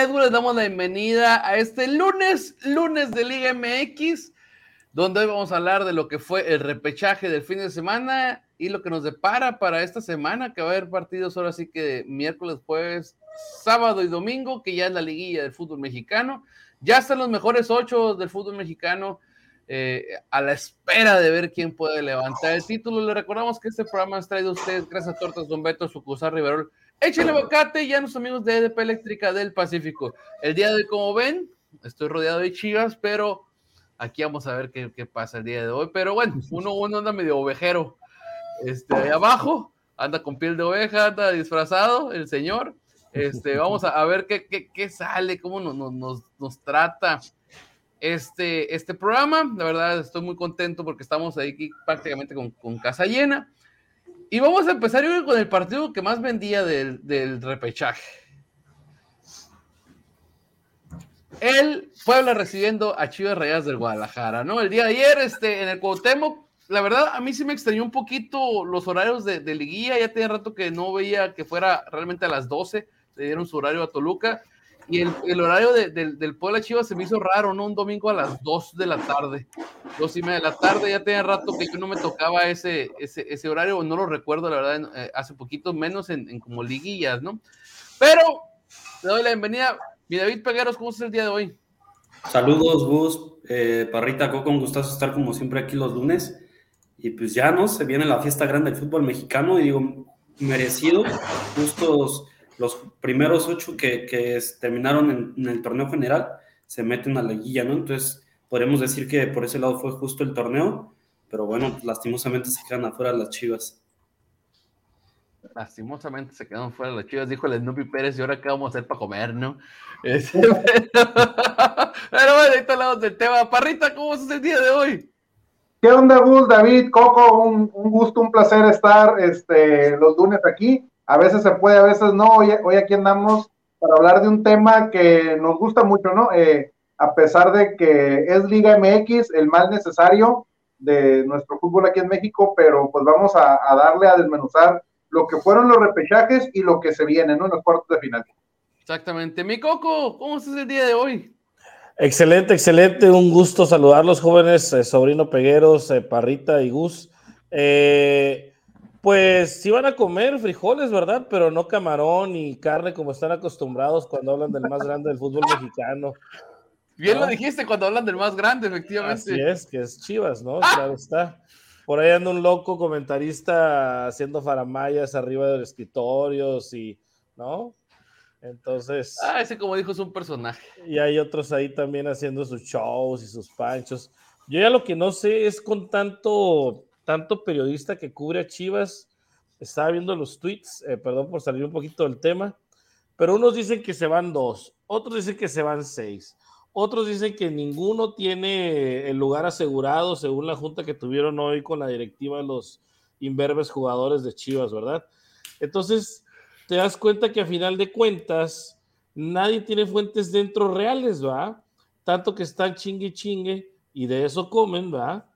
Network? Les damos la bienvenida a este lunes, lunes de Liga MX, donde hoy vamos a hablar de lo que fue el repechaje del fin de semana y lo que nos depara para esta semana, que va a haber partidos ahora sí que miércoles, jueves, sábado y domingo, que ya es la liguilla del fútbol mexicano. Ya están los mejores ocho del fútbol mexicano eh, a la espera de ver quién puede levantar el título. Le recordamos que este programa es traído a ustedes gracias a Tortas Don Beto, Sucursal Riverol. Échale bocate ya los amigos de EDP Eléctrica del Pacífico. El día de hoy, como ven, estoy rodeado de chivas, pero aquí vamos a ver qué, qué pasa el día de hoy. Pero bueno, uno, uno anda medio ovejero. Este, ahí abajo, anda con piel de oveja, anda disfrazado, el señor. Este, vamos a, a ver qué, qué, qué, sale, cómo nos, nos, nos trata este, este programa. La verdad, estoy muy contento porque estamos ahí prácticamente con, con casa llena. Y vamos a empezar yo con el partido que más vendía del, del repechaje. El Puebla recibiendo a Chivas Rayas del Guadalajara, ¿no? El día de ayer, este, en el Cuauhtémoc, la verdad, a mí sí me extrañó un poquito los horarios de, de liguilla. Ya tenía rato que no veía que fuera realmente a las 12, le dieron su horario a Toluca. Y el, el horario de, de, del Puebla Chivas se me hizo raro, ¿no? Un domingo a las 2 de la tarde, dos y media de la tarde. Ya tenía rato que yo no me tocaba ese, ese, ese horario, no lo recuerdo, la verdad, eh, hace poquito, menos en, en, como liguillas, ¿no? Pero le doy la bienvenida. Mi David Pegueros, ¿cómo estás el día de hoy? Saludos, Gus, eh, Parrita, Coco, un gustazo estar como siempre aquí los lunes. Y pues ya, ¿no? Se viene la fiesta grande del fútbol mexicano y digo, merecido, justos los primeros ocho que, que terminaron en, en, el torneo general se meten a la guilla, ¿no? Entonces, podemos decir que por ese lado fue justo el torneo, pero bueno, lastimosamente se quedan afuera las chivas. Lastimosamente se quedaron fuera las chivas, dijo el Snoopy Pérez, y ahora qué vamos a hacer para comer, ¿no? Este, pero, pero, bueno, ahí hablamos del tema. Parrita, ¿cómo es el día de hoy? ¿Qué onda, Gus, David, Coco? Un, un gusto, un placer estar este, los lunes aquí a veces se puede, a veces no. Hoy, hoy aquí andamos para hablar de un tema que nos gusta mucho, ¿no? Eh, a pesar de que es Liga MX, el mal necesario de nuestro fútbol aquí en México, pero pues vamos a, a darle a desmenuzar lo que fueron los repechajes y lo que se viene, ¿no? En los cuartos de final. Exactamente. Mi Coco, ¿cómo estás el día de hoy? Excelente, excelente. Un gusto saludar los jóvenes, eh, sobrino Pegueros, eh, Parrita y Gus. Eh, pues sí van a comer frijoles, ¿verdad? Pero no camarón ni carne como están acostumbrados cuando hablan del más grande del fútbol mexicano. Bien ¿no? lo dijiste cuando hablan del más grande, efectivamente. Así es, que es Chivas, ¿no? ¡Ah! Claro está. Por ahí anda un loco comentarista haciendo faramayas arriba de los escritorios y, ¿no? Entonces. Ah, ese como dijo es un personaje. Y hay otros ahí también haciendo sus shows y sus panchos. Yo ya lo que no sé es con tanto tanto periodista que cubre a Chivas, estaba viendo los tweets, eh, perdón por salir un poquito del tema, pero unos dicen que se van dos, otros dicen que se van seis, otros dicen que ninguno tiene el lugar asegurado según la junta que tuvieron hoy con la directiva de los imberbes jugadores de Chivas, ¿verdad? Entonces, te das cuenta que a final de cuentas, nadie tiene fuentes dentro reales, ¿va? Tanto que están chingue chingue y de eso comen, ¿va?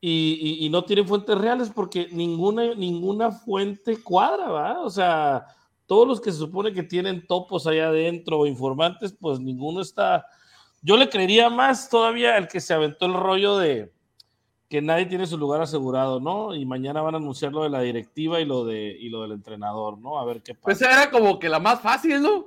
Y, y, y, no tienen fuentes reales porque ninguna, ninguna fuente cuadra, ¿va? O sea, todos los que se supone que tienen topos allá adentro o informantes, pues ninguno está. Yo le creería más todavía el que se aventó el rollo de que nadie tiene su lugar asegurado, ¿no? Y mañana van a anunciar lo de la directiva y lo de y lo del entrenador, ¿no? A ver qué Pues pasa. era como que la más fácil, ¿no?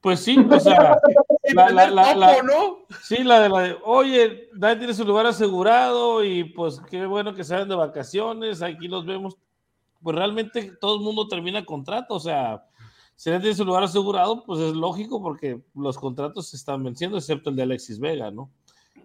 Pues sí, o sea, la, la, la, la- ¿no? sí, la de la de, oye, nadie tiene su lugar asegurado y pues qué bueno que vayan de vacaciones, aquí los vemos. Pues realmente todo el mundo termina contrato, o sea, si nadie tiene su lugar asegurado, pues es lógico porque los contratos se están venciendo, excepto el de Alexis Vega, ¿no?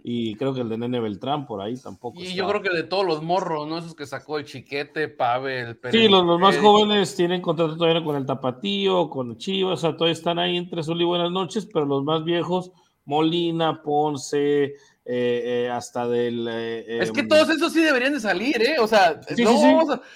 Y creo que el de Nene Beltrán por ahí tampoco. Y está. yo creo que de todos los morros, ¿no? Esos que sacó el Chiquete, Pavel, Pérez Sí, los, los más jóvenes tienen contrato todavía con el Tapatío, con Chivas, o sea, todavía están ahí entre sol y buenas noches, pero los más viejos, Molina, Ponce, eh, eh, hasta del... eh, Es que todos esos sí deberían de salir, ¿eh? O sea, Sí, luego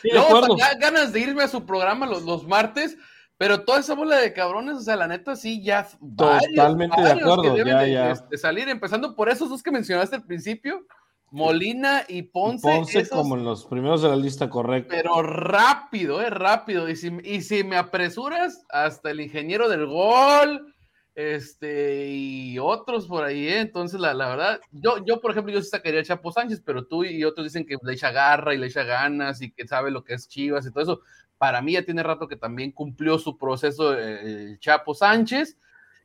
sí, vamos a- da ganas de irme a su programa los, los martes, pero toda esa bola de cabrones, o sea, la neta sí, ya. varios, Totalmente de que acuerdo, deben ya, de, ya. de- salir, empezando por esos dos que mencionaste al principio, Molina y Ponce. Ponce esos- como en los primeros de la lista correcta. Pero rápido, eh, rápido. Y si, y si me apresuras, hasta el ingeniero del gol, este, y otros por ahí, eh. Entonces, la, la verdad, yo, yo, por ejemplo, yo sí sacaría a Chapo Sánchez, pero tú y otros dicen que le echa garra y le echa ganas y que sabe lo que es Chivas y todo eso. Para mí ya tiene rato que también cumplió su proceso eh, el Chapo Sánchez.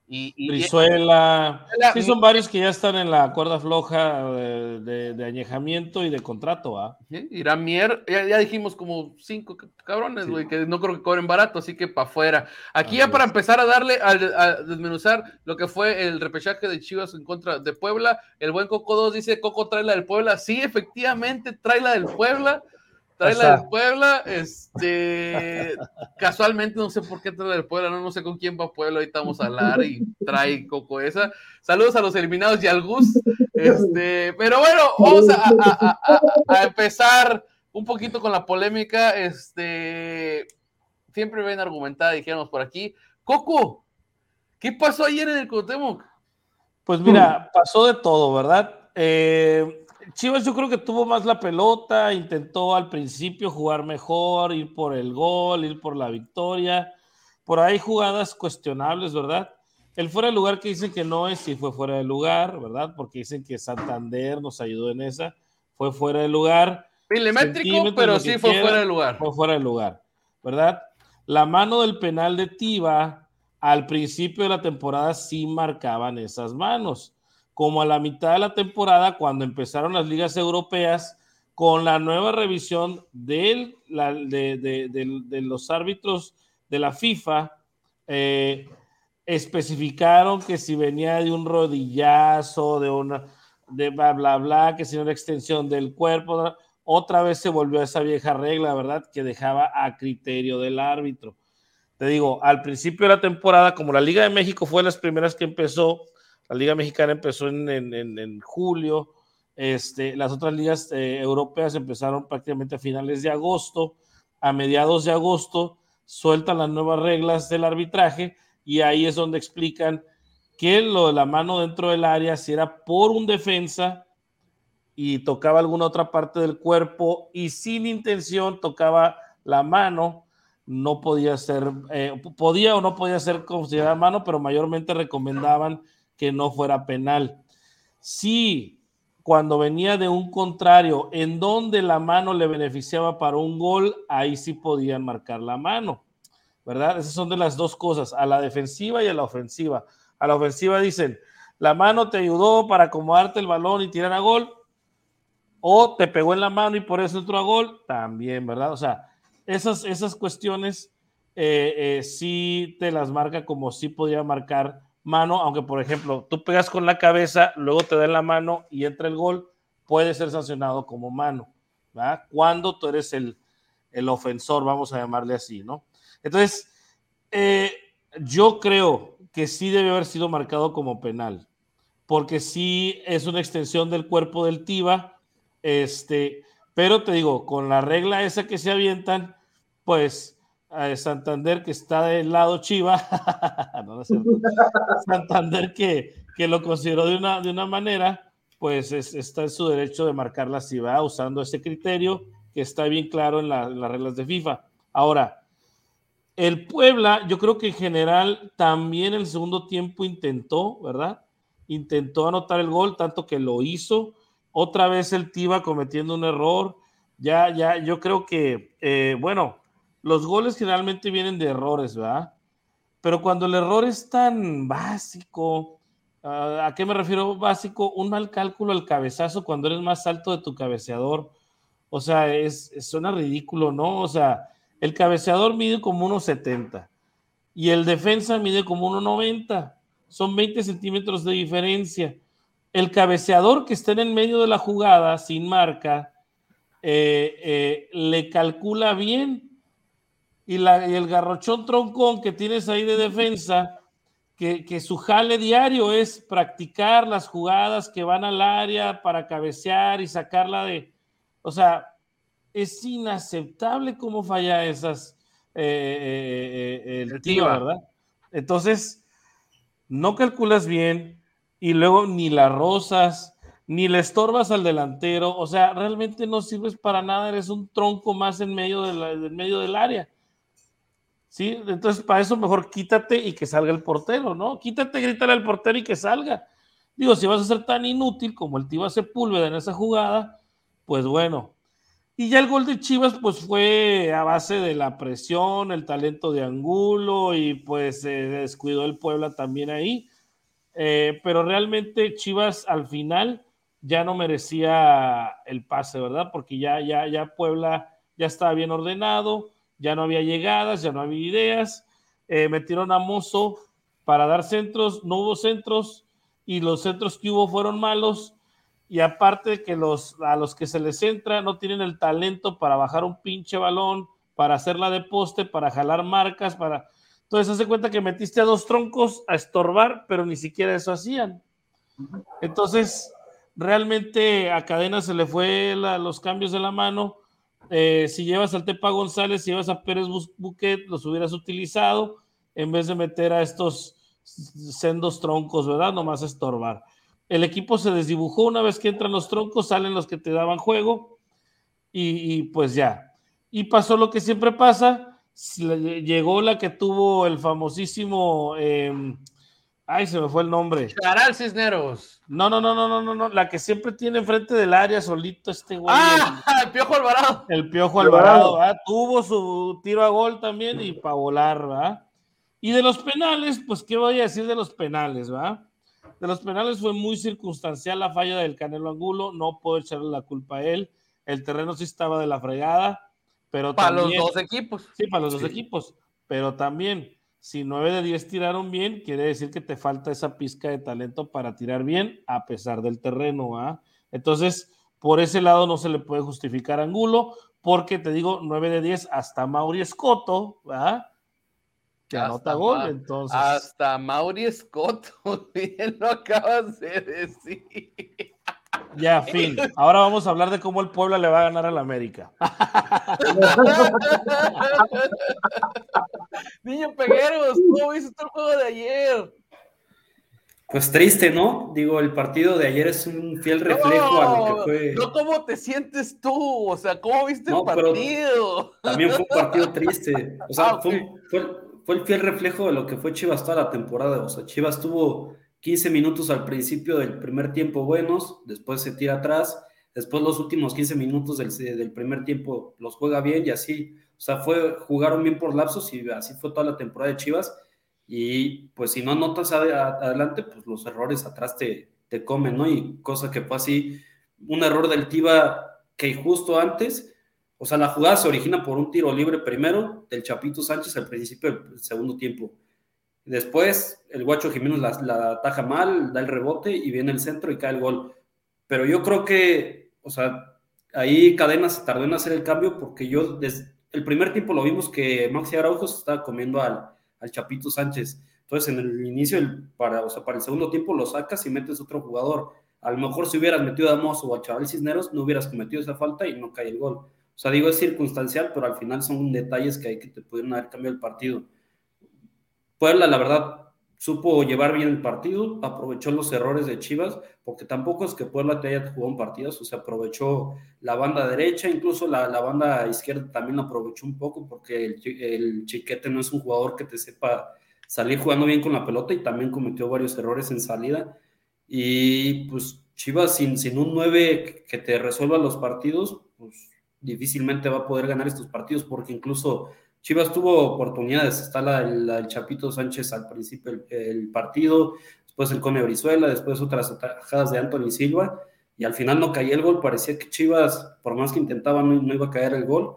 Y, y- Brizuela, Brizuela, sí son varios que ya están en la cuerda floja de, de- de añejamiento y de contrato, ¿ah? Irán Mier, ya, ya dijimos como cinco cabrones, güey, que no creo que cobren barato, así que para afuera. Aquí ya para empezar a darle, a, a desmenuzar lo que fue el repechaje de Chivas en contra de Puebla, el buen Coco 2 dice, Coco trae la del Puebla, sí, efectivamente, trae la del Puebla, trae la del Puebla, este, casualmente no sé por qué trae la del Puebla, no, no sé con quién va Puebla, ahorita vamos a hablar y trae Coco esa. Saludos a los eliminados y al Gus, este, pero bueno, vamos a, a- a- a- a empezar un poquito con la polémica. Este, siempre ven argumentada, dijéramos por aquí. Coco, ¿qué pasó ayer en el Cuauhtémoc? Pues mira, pasó de todo, ¿verdad? Eh, Chivas yo creo que tuvo más la pelota, intentó al principio jugar mejor, ir por el gol, ir por la victoria. Por ahí jugadas cuestionables, ¿verdad? El fuera de lugar que dicen que no es, sí fue fuera de lugar, ¿verdad? Porque dicen que Santander nos ayudó en esa, fue fuera de lugar. Milimétrico, pero sí fue quiera. fuera de lugar. fue fuera de lugar, ¿verdad? La mano del penal de Tiva, al principio de la temporada sí marcaban esas manos, como a la mitad de la temporada, cuando empezaron las ligas europeas, con la nueva revisión de, los árbitros de la FIFA, eh, especificaron que si venía de un rodillazo, de una, de bla, bla, bla, que si era extensión del cuerpo, otra vez se volvió a esa vieja regla, ¿verdad? Que dejaba a criterio del árbitro. Te digo, al principio de la temporada, como la Liga de México fue de las primeras que empezó, la Liga Mexicana empezó en, julio, este, las otras ligas eh, europeas empezaron prácticamente a finales de agosto, a mediados de agosto sueltan las nuevas reglas del arbitraje y ahí es donde explican que lo de la mano dentro del área, si era por un defensa, y tocaba alguna otra parte del cuerpo y sin intención tocaba la mano, no podía ser, eh, podía o no podía ser considerada mano, pero mayormente recomendaban que no fuera penal. Si cuando venía de un contrario, en donde la mano le beneficiaba para un gol, ahí sí podían marcar la mano, ¿verdad? Esas son de las dos cosas, a la defensiva y a la ofensiva. A la ofensiva dicen, la mano te ayudó para acomodarte el balón y tirar a gol, o te pegó en la mano y por eso entró a gol, también, ¿verdad? O sea, esas, esas cuestiones eh, eh, sí te las marca como sí podía marcar mano, aunque por ejemplo tú pegas con la cabeza, luego te da la mano y entra el gol, puede ser sancionado como mano, ¿verdad? Cuando tú eres el, el ofensor, vamos a llamarle así, ¿no? Entonces, eh, yo creo que sí debe haber sido marcado como penal, porque sí es una extensión del cuerpo del Tiva, este, pero te digo, con la regla esa que se avientan, pues Santander que está del lado Chiva. Santander que, que lo consideró de una, de una manera, pues es- está en su derecho de marcarla así, va usando ese criterio que está bien claro en, la- en las reglas de FIFA. Ahora, El Puebla, yo creo que en general también el segundo tiempo intentó, ¿verdad? Intentó anotar el gol, tanto que lo hizo. Otra vez el Tiva cometiendo un error. Ya, ya, yo creo que, eh, bueno, los goles generalmente vienen de errores, ¿verdad? Pero cuando el error es tan básico, ah, ¿a qué me refiero básico? Un mal cálculo al cabezazo cuando eres más alto de tu cabeceador. O sea, es, suena ridículo, ¿no? O sea, el cabeceador mide como 1,70 y el defensa mide como 1,90. Son 20 centímetros de diferencia. El cabeceador que está en el medio de la jugada, sin marca, eh, eh, le calcula bien. Y, la, y, el garrochón troncón que tienes ahí de defensa, que, que su jale diario es practicar las jugadas que van al área para cabecear y sacarla de... O sea, es inaceptable cómo falla esas eh, eh, eh, el tío, ¿verdad? Entonces, no calculas bien y luego ni la rosas, ni le estorbas al delantero, o sea, realmente no sirves para nada, eres un tronco más en medio, del medio del área. ¿Sí? Entonces, para eso mejor quítate y que salga el portero, ¿no? Quítate, grítale al portero y que salga. Digo, si vas a ser tan inútil como el tío Sepúlveda en esa jugada, pues bueno, y ya el gol de Chivas, pues fue a base de la presión, el talento de Angulo y pues se descuidó el Puebla también ahí. Eh, pero realmente Chivas al final ya no merecía el pase, ¿verdad? Porque ya, ya, ya Puebla ya estaba bien ordenado, ya no había llegadas, ya no había ideas. Eh, metieron a Mozo para dar centros, no hubo centros y los centros que hubo fueron malos y aparte que los, a los que se les entra no tienen el talento para bajar un pinche balón, para hacerla de poste, para jalar marcas, para... Entonces hace cuenta que metiste a dos troncos a estorbar, pero ni siquiera eso hacían. Entonces, realmente a Cadena se le fue los cambios de la mano. Eh, si llevas al Tepa González, si llevas a Pérez Buquet, los hubieras utilizado en vez de meter a estos sendos troncos, ¿verdad? Nomás estorbar. El equipo se desdibujó una vez que entran los troncos, salen los que te daban juego y, pues ya. Y pasó lo que siempre pasa, llegó la que tuvo el famosísimo, em, ay, se me fue el nombre. Charal Cisneros. No, no, no, no, no, no, no, la que siempre tiene enfrente del área solito este güey. Ah, el, Piojo Alvarado. El Piojo Alvarado, Tuvo su tiro a gol también y para volar, ¿verdad? Y de los penales, pues, ¿qué voy a decir de los penales, va? De los penales fue muy circunstancial la falla del Canelo Angulo, no puedo echarle la culpa a él. El terreno sí estaba de la fregada, pero para los dos equipos. Sí, para los dos equipos, pero también si 9 de 10 tiraron bien, quiere decir que te falta esa pizca de talento para tirar bien a pesar del terreno, ¿ah? Entonces, por ese lado no se le puede justificar a Angulo, porque te digo, 9 de 10 hasta Mauri Escoto, ¿verdad? anota gol, entonces. Hasta Mauri Scott, bien lo acabas de decir. Ya, fin. Ahora vamos a hablar de cómo el Puebla le va a ganar al América. Niño Pegueros, ¿cómo viste el juego de ayer? Pues triste, ¿no? Digo, el partido de ayer es un fiel reflejo a lo que fue. No, ¿cómo te sientes tú? O sea, ¿cómo viste el partido? También fue un partido triste. O sea, ah, fue, fue el fiel reflejo de lo que fue Chivas toda la temporada. O sea, Chivas tuvo 15 minutos al principio del primer tiempo buenos, después se tira atrás, después los últimos 15 minutos del, primer tiempo los juega bien y así. O sea, fue, jugaron bien por lapsos y así fue toda la temporada de Chivas. Y pues si no notas adelante, pues los errores atrás te, te comen, ¿no? Y cosa que fue así, un error del Tiva que justo antes o sea, la jugada se origina por un tiro libre primero del Chapito Sánchez al principio del segundo tiempo. Después, el Guacho Jiménez la, la ataja mal, da el rebote y viene el centro y cae el gol. Pero yo creo que, o sea, ahí Cadena se tardó en hacer el cambio porque yo, desde el primer tiempo lo vimos que Maxi Araujo se estaba comiendo al, Chapito Sánchez. Entonces, en el inicio, para, o sea, para el segundo tiempo lo sacas y metes otro jugador. A lo mejor si hubieras metido a Mozo o a Chaval Cisneros, no hubieras cometido esa falta y no cae el gol. O sea, digo, es circunstancial, pero al final son detalles que hay que te pudieron haber cambiado el partido. Puebla, la verdad, supo llevar bien el partido, aprovechó los errores de Chivas, porque tampoco es que Puebla te haya jugado un partido, o sea, aprovechó la banda derecha, incluso la, la banda izquierda también aprovechó un poco, porque el, el, Chiquete no es un jugador que te sepa salir jugando bien con la pelota y también cometió varios errores en salida. Y pues Chivas sin, sin un 9 que te resuelva los partidos, pues difícilmente va a poder ganar estos partidos, porque incluso Chivas tuvo oportunidades, está la, el Chapito Sánchez al principio del partido, después el Cone Brizuela, después otras atajadas de Anthony Silva, y al final no caía el gol, parecía que Chivas, por más que intentaba, no, iba a caer el gol,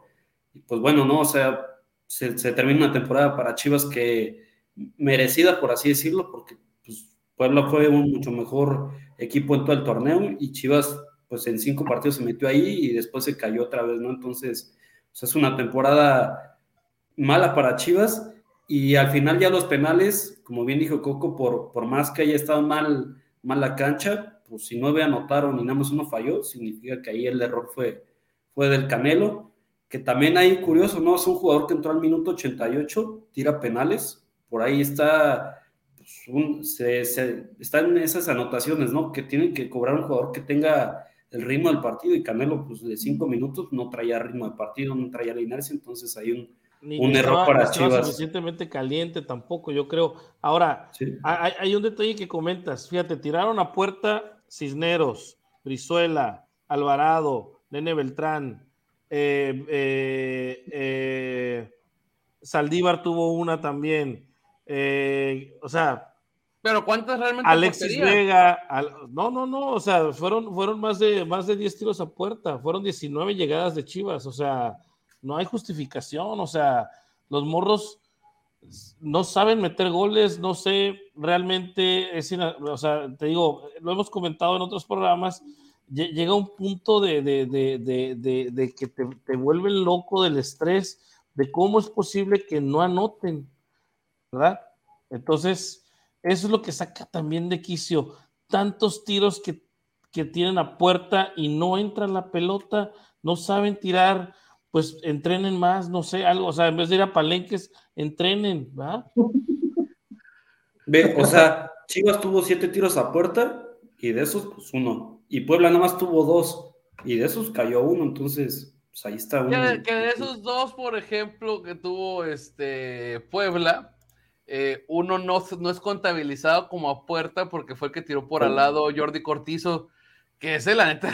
y pues bueno, no, o sea, se, termina una temporada para Chivas que merecida, por así decirlo, porque pues, Puebla fue un mucho mejor equipo en todo el torneo, y Chivas, pues en cinco partidos se metió ahí y después se cayó otra vez, ¿no? Entonces, pues, es una temporada mala para Chivas. Y al final ya los penales, como bien dijo Coco, por, por más que haya estado mal, mal la cancha, pues si nueve anotaron y nada más uno falló, significa que ahí el error fue, fue del Canelo, que también hay curioso, ¿no? Es un jugador que entró al minuto 88, tira penales, por ahí está, pues, se, se, están esas anotaciones, ¿no? Que tienen que cobrar un jugador que tenga el ritmo del partido y Canelo, pues de cinco minutos no traía ritmo de partido, no traía la inercia, entonces hay un un error para Chivas. suficientemente caliente tampoco, yo creo. Ahora, hay, un detalle que comentas. Fíjate, tiraron a puerta Cisneros, Brizuela, Alvarado, Nene Beltrán, eh, eh, eh, Saldívar tuvo una también. o sea. Pero ¿cuántas realmente? Alexis Vega, no, no, no, o sea, fueron, fueron más de más de 10 tiros a puerta, fueron 19 llegadas de Chivas, o sea, no hay justificación, o sea, los morros no saben meter goles, no sé, realmente es, o sea, te digo, lo hemos comentado en otros programas, llega un punto de, que te, te vuelven loco del estrés, de cómo es posible que no anoten, ¿verdad? Entonces, eso es lo que saca también de quicio, tantos tiros que, que tienen a puerta y no entra la pelota, no saben tirar, pues entrenen más, no sé, algo, o sea, en vez de ir a palenques, entrenen, ¿va? Ve, o sea, Chivas tuvo siete tiros a puerta y de esos, pues uno. Y Puebla nada más tuvo dos y de esos cayó uno, entonces, pues ahí está uno. Que, de esos dos, por ejemplo, que tuvo este Puebla, eh, uno no, no es contabilizado como a puerta porque fue el que tiró por al lado Jordi Cortizo, que ese, la neta,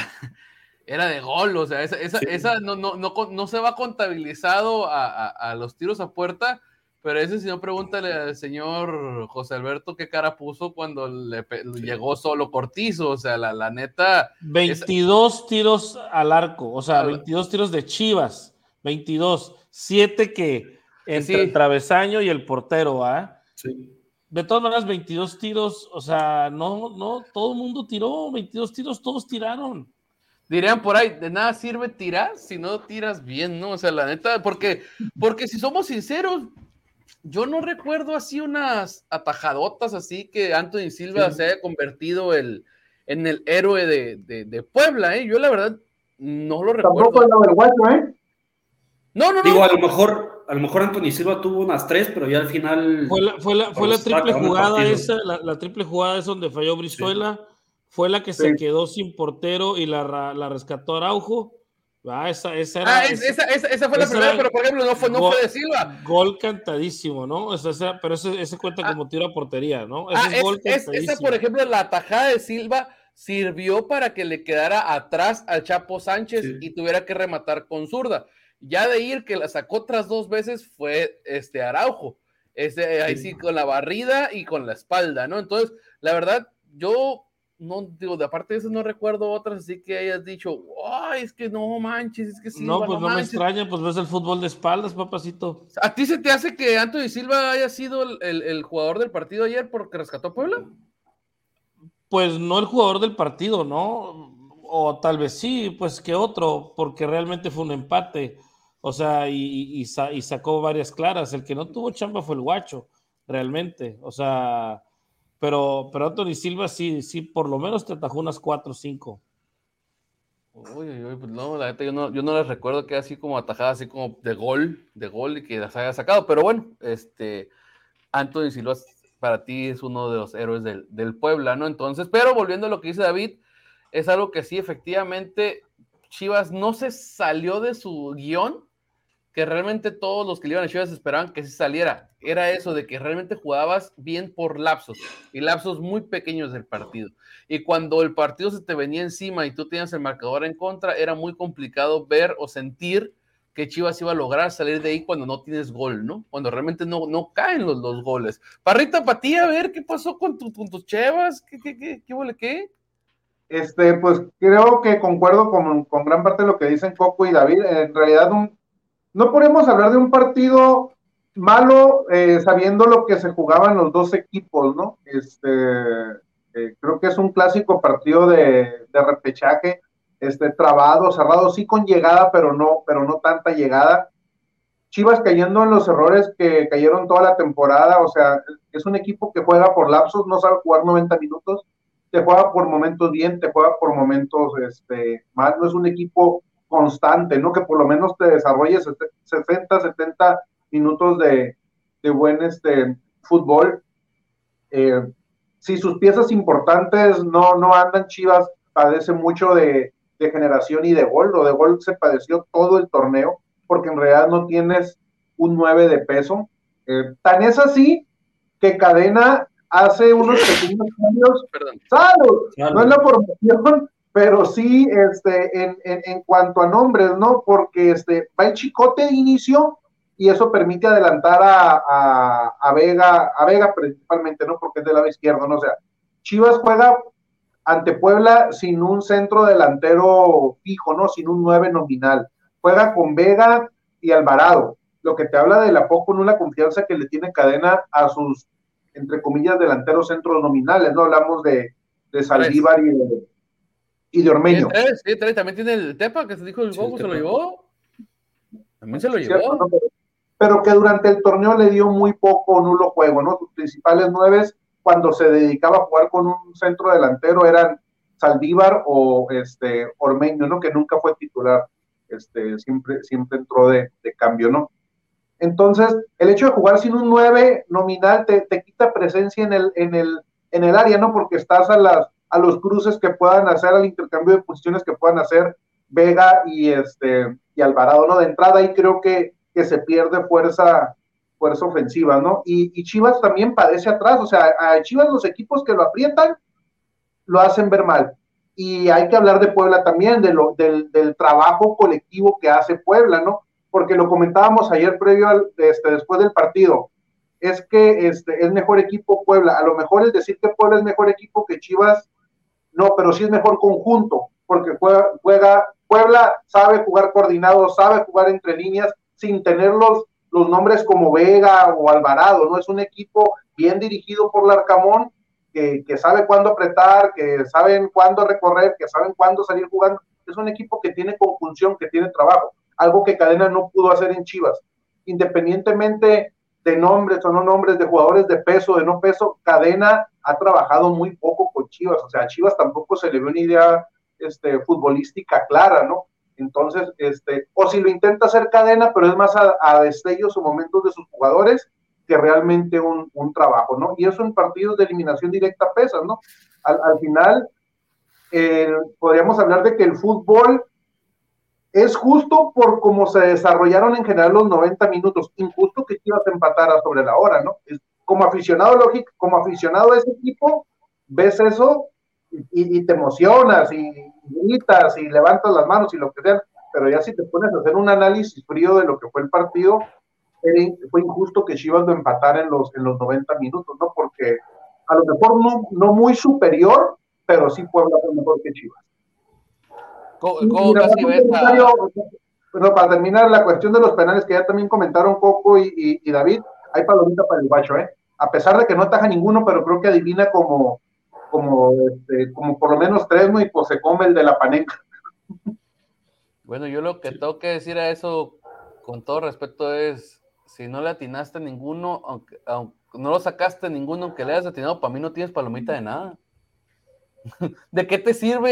era de gol, o sea, esa, esa, esa no, no, no, no, se va contabilizado a, a, los tiros a puerta, pero ese si no, pregúntale al señor José Alberto qué cara puso cuando le, llegó solo Cortizo, o sea, la, la neta... 22 tiros al arco, o sea, 22 tiros de Chivas, 22, 7 que entre el travesaño y el portero, ¿ah? Sí. De todas maneras, 22 tiros, o sea, no, no, todo el mundo tiró, 22 tiros, todos tiraron dirían por ahí, de nada sirve tirar si no tiras bien, ¿no? O sea, la neta, porque, porque si somos sinceros, yo no recuerdo así unas atajadotas así que Anthony Silva se haya convertido el, en el héroe de, Puebla, ¿eh? Yo la verdad no lo recuerdo. Tampoco el guacho, ¿eh? No, no, no. Digo, a lo mejor, a lo mejor Anthony Silva tuvo unas tres, pero ya al final. Fue la, fue la, fue la triple jugada esa, la, triple jugada es donde falló Brizuela fue la que se quedó sin portero y la, la rescató Araujo. Ah, esa, esa, era, ah, esa, esa, fue la primera, pero por ejemplo no fue, no fue de Silva. Gol cantadísimo, ¿no? Esa, pero ese, ese cuenta como tiro a portería, ¿no? Ah, es, esa, por ejemplo, la atajada de Silva sirvió para que le quedara atrás al Chapo Sánchez y tuviera que rematar con zurda. Ya de ir que la sacó otras dos veces fue este Araujo. Ese, ahí sí, con la barrida y con la espalda, ¿no? Entonces, la verdad, yo no, digo, de aparte de eso no recuerdo otras así que hayas dicho, ay, es que no manches, es que sí. No, pues no, me extraña, pues ves el fútbol de espaldas, papacito. ¿A ti se te hace que Anthony Silva haya sido el, jugador del partido ayer porque rescató a Puebla? Pues no el jugador del partido, ¿no? O tal vez sí, pues que otro, porque realmente fue un empate. O sea, y, y sacó varias claras. El que no tuvo chamba fue el guacho, realmente. O sea, pero, pero Anthony Silva sí, sí, por lo menos te atajó unas 4 o 5. Uy, uy, pues no, la gente yo no, yo no les recuerdo que así como atajada, así como de gol, de gol y que las haya sacado, pero bueno, este, Anthony Silva para ti es uno de los héroes del, del Puebla, ¿no? Entonces, pero volviendo a lo que dice David, es algo que sí, efectivamente, Chivas no se salió de su guion, que realmente todos los que le iban a Chivas esperaban que se saliera. Era eso de que realmente jugabas bien por lapsos y lapsos muy pequeños del partido. Y cuando el partido se te venía encima y tú tenías el marcador en contra, era muy complicado ver o sentir que Chivas iba a lograr salir de ahí cuando no tienes gol, ¿no? Cuando realmente no, no caen los, los goles. Parrita, para ti, a ver, ¿qué pasó con, tu, tus Chivas? ¿Qué, qué, qué, qué, huele, qué? Este, pues creo que concuerdo con, con, gran parte de lo que dicen Coco y David. En realidad, un, no podemos hablar de un partido malo eh, sabiendo lo que se jugaban los dos equipos, ¿no? Este, eh, creo que es un clásico partido de, de, repechaje, este, trabado, cerrado, sí con llegada, pero no, pero no tanta llegada. Chivas cayendo en los errores que cayeron toda la temporada, o sea, es un equipo que juega por lapsos, no sabe jugar 90 minutos, te juega por momentos bien, te juega por momentos este, mal, no es un equipo constante, ¿no? Que por lo menos te desarrolles 60, 70 minutos de, de buen este, fútbol. Eh, si sus piezas importantes no, no andan, Chivas padece mucho de, de, generación y de gol. Lo de gol se padeció todo el torneo, porque en realidad no tienes un 9 de peso. Eh, tan es así que Cadena hace unos pequeños cambios. ¡Salud! No es la formación, pero sí este, en, en, en, cuanto a nombres, ¿no? Porque este, va el chicote de inicio y eso permite adelantar a, a, a, Vega, a Vega principalmente, ¿no? Porque es del lado izquierdo, ¿no? O sea, Chivas juega ante Puebla sin un centro delantero fijo, ¿no? Sin un 9 nominal. Juega con Vega y Alvarado, lo que te habla de la poco no la confianza que le tiene cadena a sus, entre comillas, delanteros centros nominales, ¿no? Hablamos de, de Saldívar y de, y de Ormeño. Sí, sí, también tiene el Tepa, que se dijo el sí, se lo llevó. También se lo llevó. Cierto, pero, pero, que durante el torneo le dio muy poco nulo juego, ¿no? Sus principales nueve, cuando se dedicaba a jugar con un centro delantero, eran Saldívar o este Ormeño, ¿no? Que nunca fue titular, este, siempre, siempre entró de, de cambio, ¿no? Entonces, el hecho de jugar sin un 9 nominal te, te, quita presencia en el, en, el, en el área, ¿no? Porque estás a las a los cruces que puedan hacer, al intercambio de posiciones que puedan hacer Vega y este y Alvarado, ¿no? De entrada ahí creo que, que se pierde fuerza, fuerza ofensiva, ¿no? Y, y, Chivas también padece atrás, o sea, a Chivas los equipos que lo aprietan lo hacen ver mal. Y hay que hablar de Puebla también, de lo, del, del trabajo colectivo que hace Puebla, ¿no? Porque lo comentábamos ayer previo al, este, después del partido, es que este, es mejor equipo Puebla. A lo mejor es decir que Puebla es mejor equipo que Chivas, no, pero sí es mejor conjunto, porque juega, Puebla sabe jugar coordinado, sabe jugar entre líneas, sin tener los, los nombres como Vega o Alvarado, ¿no? Es un equipo bien dirigido por Larcamón, que, que sabe cuándo apretar, que saben cuándo recorrer, que saben cuándo salir jugando. Es un equipo que tiene conjunción, que tiene trabajo, algo que Cadena no pudo hacer en Chivas. Independientemente de nombres o no nombres, de jugadores de peso, de no peso, Cadena ha trabajado muy poco con Chivas, o sea, a Chivas tampoco se le ve una idea este, futbolística clara, ¿no? Entonces, este, o si lo intenta hacer cadena, pero es más a, destellos o momentos de sus jugadores que realmente un, un, trabajo, ¿no? Y eso en partidos de eliminación directa pesa, ¿no? Al, al final, eh, podríamos hablar de que el fútbol es justo por cómo se desarrollaron en general los 90 minutos, injusto que Chivas empatara sobre la hora, ¿no? Es, como aficionado lógico, como aficionado a ese equipo, ves eso y, y, te emocionas y gritas y levantas las manos y lo que sea, pero ya si te pones a hacer un análisis frío de lo que fue el partido, fue injusto que Chivas lo empatara en los, en los 90 minutos, ¿no? Porque a lo mejor no, no muy superior, pero sí Puebla fue mejor que Chivas. ¿Cómo. Pero para terminar, la cuestión de los penales que ya también comentaron Coco y, y, y David, hay palomita para el guacho, ¿eh? A pesar de que no ataja ninguno, pero creo que adivina como, como, este, como por lo menos tres, ¿no? Y pues se come el de la panenca. Bueno, yo lo que tengo que decir a eso, con todo respeto, es si no le atinaste a ninguno, aunque, aunque no lo sacaste a ninguno, aunque le hayas atinado, para mí no tienes palomita de nada. ¿De qué te sirve?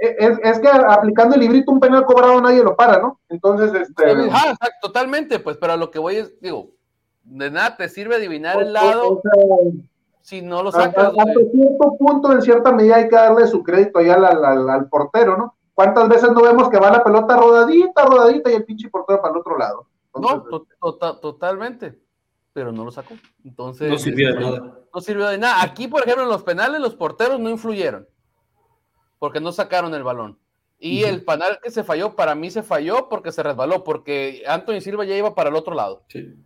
Es, es, que aplicando el librito un penal cobrado nadie lo para, ¿no? Entonces, este. Ah, totalmente, pues, pero a lo que voy es, digo, de nada te sirve adivinar el lado O sea, si no lo a- a- sacas. hasta güey. cierto punto, en cierta medida, hay que darle su crédito ya al, al- al- al portero, ¿no? ¿Cuántas veces no vemos que va la pelota rodadita, rodadita y el pinche portero para el otro lado? No, to- tota- totalmente. Pero no lo sacó. Entonces. No sirvió de este, nada. No sirvió de nada. Aquí, por ejemplo, en los penales, los porteros no influyeron. Porque no sacaron el balón. Y el penal que se falló, para mí se falló porque se resbaló. Porque Anthony Silva ya iba para el otro lado. Sí.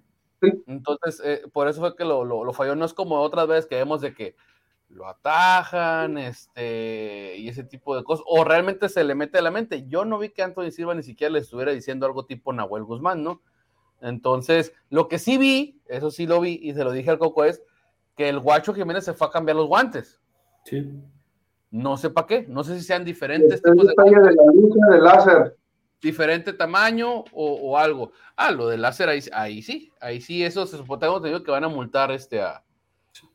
Entonces, eh, por eso fue que lo, lo- lo falló. No es como otras veces que vemos de que lo atajan, este, y ese tipo de cosas. O realmente se le mete a la mente. Yo no vi que Anthony Silva ni siquiera le estuviera diciendo algo tipo Nahuel Guzmán, ¿no? Entonces, lo que sí vi, eso sí lo vi, y se lo dije al Coco, es que el Guacho Jiménez se fue a cambiar los guantes. Sí. No sé para qué, no sé si sean diferentes tipos de detalle de la lucha del láser. Diferente tamaño o, o algo. Ah, lo del láser ahí, ahí sí, ahí sí, eso se supone que van a multar este a,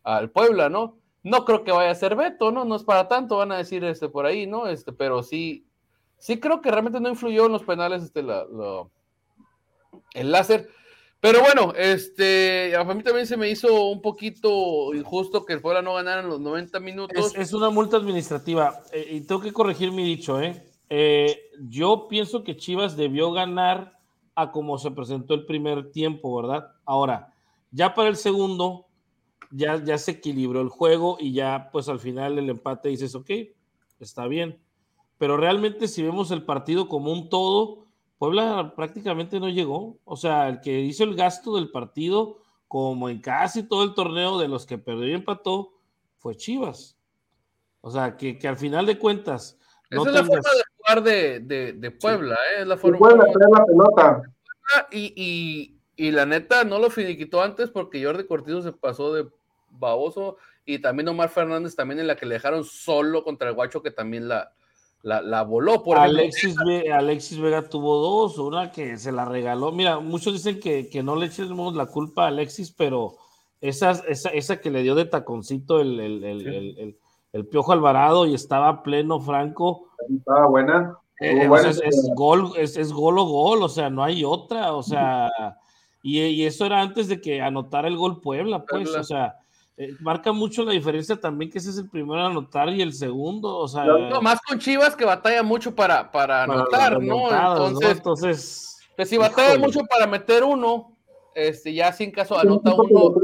al Puebla, ¿no? No creo que vaya a ser veto, ¿no? No es para tanto, van a decir este por ahí, ¿no? Este, pero sí, sí creo que realmente no influyó en los penales este la, el láser. Pero bueno, este, a mí también se me hizo un poquito injusto que el Puebla no ganara en los 90 minutos. Es, es una multa administrativa. eh, y tengo que corregir mi dicho, ¿eh? Eh, Yo pienso que Chivas debió ganar a como se presentó el primer tiempo, ¿verdad? Ahora, ya para el segundo, ya, ya se equilibró el juego y ya, pues al final el empate dices, ok, está bien. Pero realmente, si vemos el partido como un todo, Puebla prácticamente no llegó. O sea, el que hizo el gasto del partido, como en casi todo el torneo de los que perdió y empató, fue Chivas. O sea, que, que al final de cuentas. Esa no es la forma de jugar de, de- de Puebla, ¿eh? Es la Y forma puede traer la pelota. y, y, y la neta no lo finiquitó antes porque Jordi Cortizo se pasó de baboso y también Omar Fernández también en la que le dejaron solo contra el guacho que también la, la, la voló. Por. Alexis, Ve- Alexis Vega tuvo dos, una que se la regaló. Mira, muchos dicen que, que no le echemos la culpa a Alexis, pero esa, esa, esa que le dio de taconcito el, el, el, Sí. el- el- Piojo Alvarado y estaba pleno Franco. Estaba buena. eh, o sea, es, es gol, es, es gol o gol, o sea, no hay otra, o sea, y, y eso era antes de que anotara el gol Puebla, pues, Puebla. o sea, eh, marca mucho la diferencia también que ese es el primero a anotar y el segundo, o sea, No, más con Chivas que batalla mucho para, para para anotar, ¿no? remontadas, ¿no? Entonces, Entonces, que si batalla híjole. mucho para meter uno, este, ya sin caso anota uno,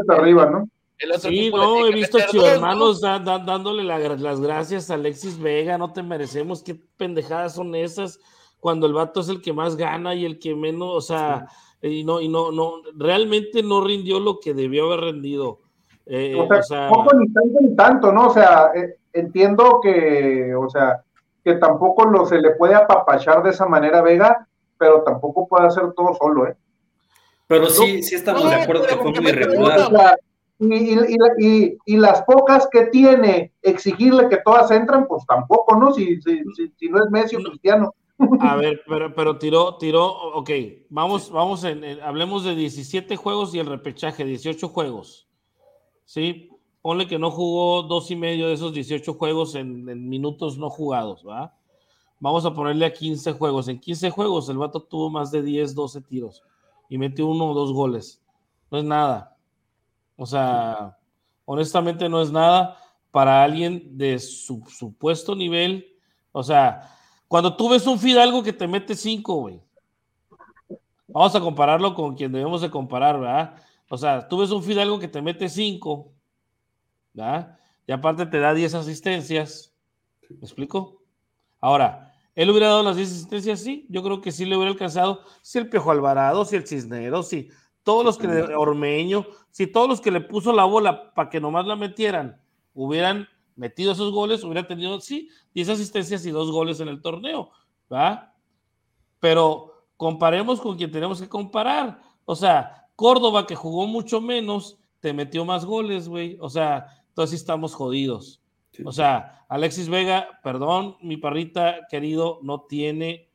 hasta arriba, ¿no? El otro Sí, no, he visto ¿no? chivermanos da- da- dándole la- las gracias a Alexis Vega, no te merecemos, qué pendejadas son esas, cuando el vato es el que más gana y el que menos, o sea, y no, y no, no, realmente no rindió lo que debió haber rendido. Eh, O sea, o sea, poco ni tanto ni tanto, ¿no? O sea, eh, entiendo que, o sea, que tampoco lo se le puede apapachar de esa manera a Vega, pero tampoco puede hacer todo solo, ¿eh? Pero sí, sí estamos No, de acuerdo que fue muy irregular. Y, y- y- y- las pocas que tiene, exigirle que todas entran, pues tampoco, ¿no? Si, si, si, si no es Messi o No. Cristiano. a ver, pero, pero tiró, tiró, ok, vamos, vamos, en, en- hablemos de 17 juegos y el repechaje, 18 juegos, ¿sí? Ponle que no jugó dos y medio de esos 18 juegos en, en minutos no jugados, ¿va? Vamos a ponerle a 15 juegos. En 15 juegos el vato tuvo más de 10, 12 tiros y metió uno o dos goles. No es nada. O sea, honestamente no es nada para alguien de su supuesto nivel. O sea, cuando tú ves un Fidalgo que te mete 5, güey. Vamos a compararlo con quien debemos de comparar, ¿verdad? O sea, tú ves un Fidalgo que te mete 5, ¿verdad? Y aparte te da 10 asistencias. ¿Me explico? Ahora, ¿él hubiera dado las 10 asistencias? Sí, yo creo que sí le hubiera alcanzado. Si el Piojo Alvarado, si el Cisneros, si todos los que le, Ormeño, si todos los que le puso la bola para que nomás la metieran, hubieran metido esos goles, hubiera tenido, sí, 10 asistencias y dos goles en el torneo, ¿va? Pero comparemos con quien tenemos que comparar. O sea, Córdoba, que jugó mucho menos, te metió más goles, güey. O sea, entonces sí estamos jodidos. Sí. O sea, Alexis Vega, perdón, mi parrita querido, no tiene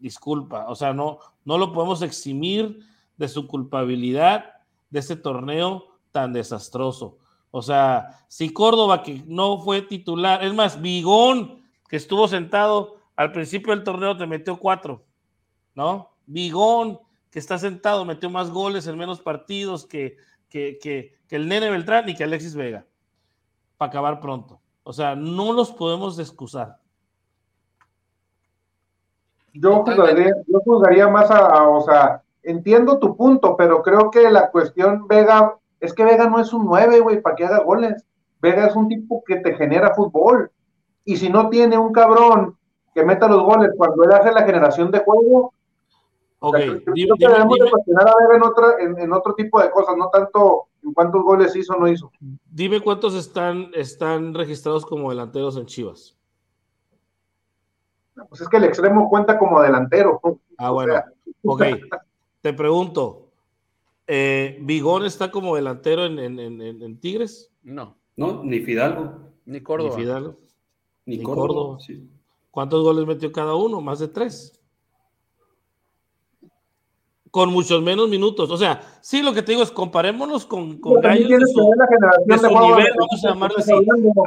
disculpa. O sea, no, no lo podemos eximir de su culpabilidad de ese torneo tan desastroso. O sea, si Córdoba, que no fue titular, es más, Vigón, que estuvo sentado al principio del torneo, te metió cuatro, ¿no? Vigón, que está sentado metió más goles en menos partidos que, que, que, el Nene Beltrán y que Alexis Vega, para acabar pronto. O sea, no los podemos excusar. Yo juzgaría, yo juzgaría más a, a, o sea, entiendo tu punto, pero creo que la cuestión Vega, es que Vega no es un 9, güey, para que haga goles. Vega es un tipo que te genera fútbol. Y si no tiene un cabrón que meta los goles cuando él hace la generación de juego, Ok, o sea, creo, dime- que dime- debemos de dime- cuestionar a Vega en, otra, en, en otro tipo de cosas, no tanto en cuántos goles hizo o no hizo. dime cuántos están, están registrados como delanteros en Chivas. Pues es que el extremo cuenta como delantero. Ah, O bueno. sea, Ok, te pregunto, eh, ¿Vigón está como delantero en, en- en- en- Tigres? No, No, ni Fidalgo, ni ¿Y Córdoba. Fidalgo? ni, Ni Córdoba. Córdoba. sí. ¿Cuántos goles metió cada uno? Más de tres. Con muchos menos minutos. O sea, sí, lo que te digo es comparémonos con, con Pero gallos de tienes que su- ver la generación de de su nivel, de- vamos a así.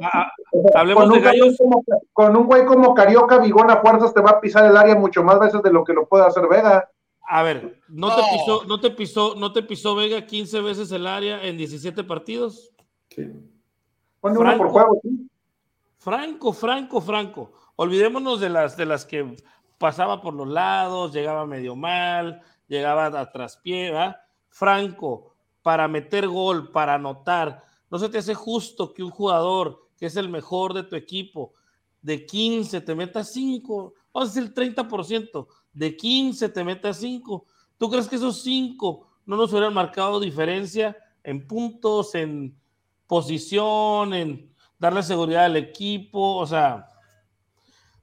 Ah, ah, O sea, hablemos con de gallos. como- con un güey como Carioca, Vigón a fuerzas te va a pisar el área mucho más veces de lo que lo puede hacer Vega. A ver, ¿no, Te pisó, no, te pisó, ¿no te pisó Vega 15 veces el área en 17 partidos? Sí. Pone uno Franco. por juego, sí. Franco, Franco, Franco. Olvidémonos de las, de las que pasaba por los lados, llegaba medio mal, llegaba a traspié, ¿verdad? Franco, para meter gol, para anotar. No se te hace justo que un jugador que es el mejor de tu equipo, de 15 te meta 5, vamos a decir 30%, de 15 te meta 5. ¿Tú crees que esos 5 no nos hubieran marcado diferencia en puntos, en posición, en darle seguridad al equipo? O sea,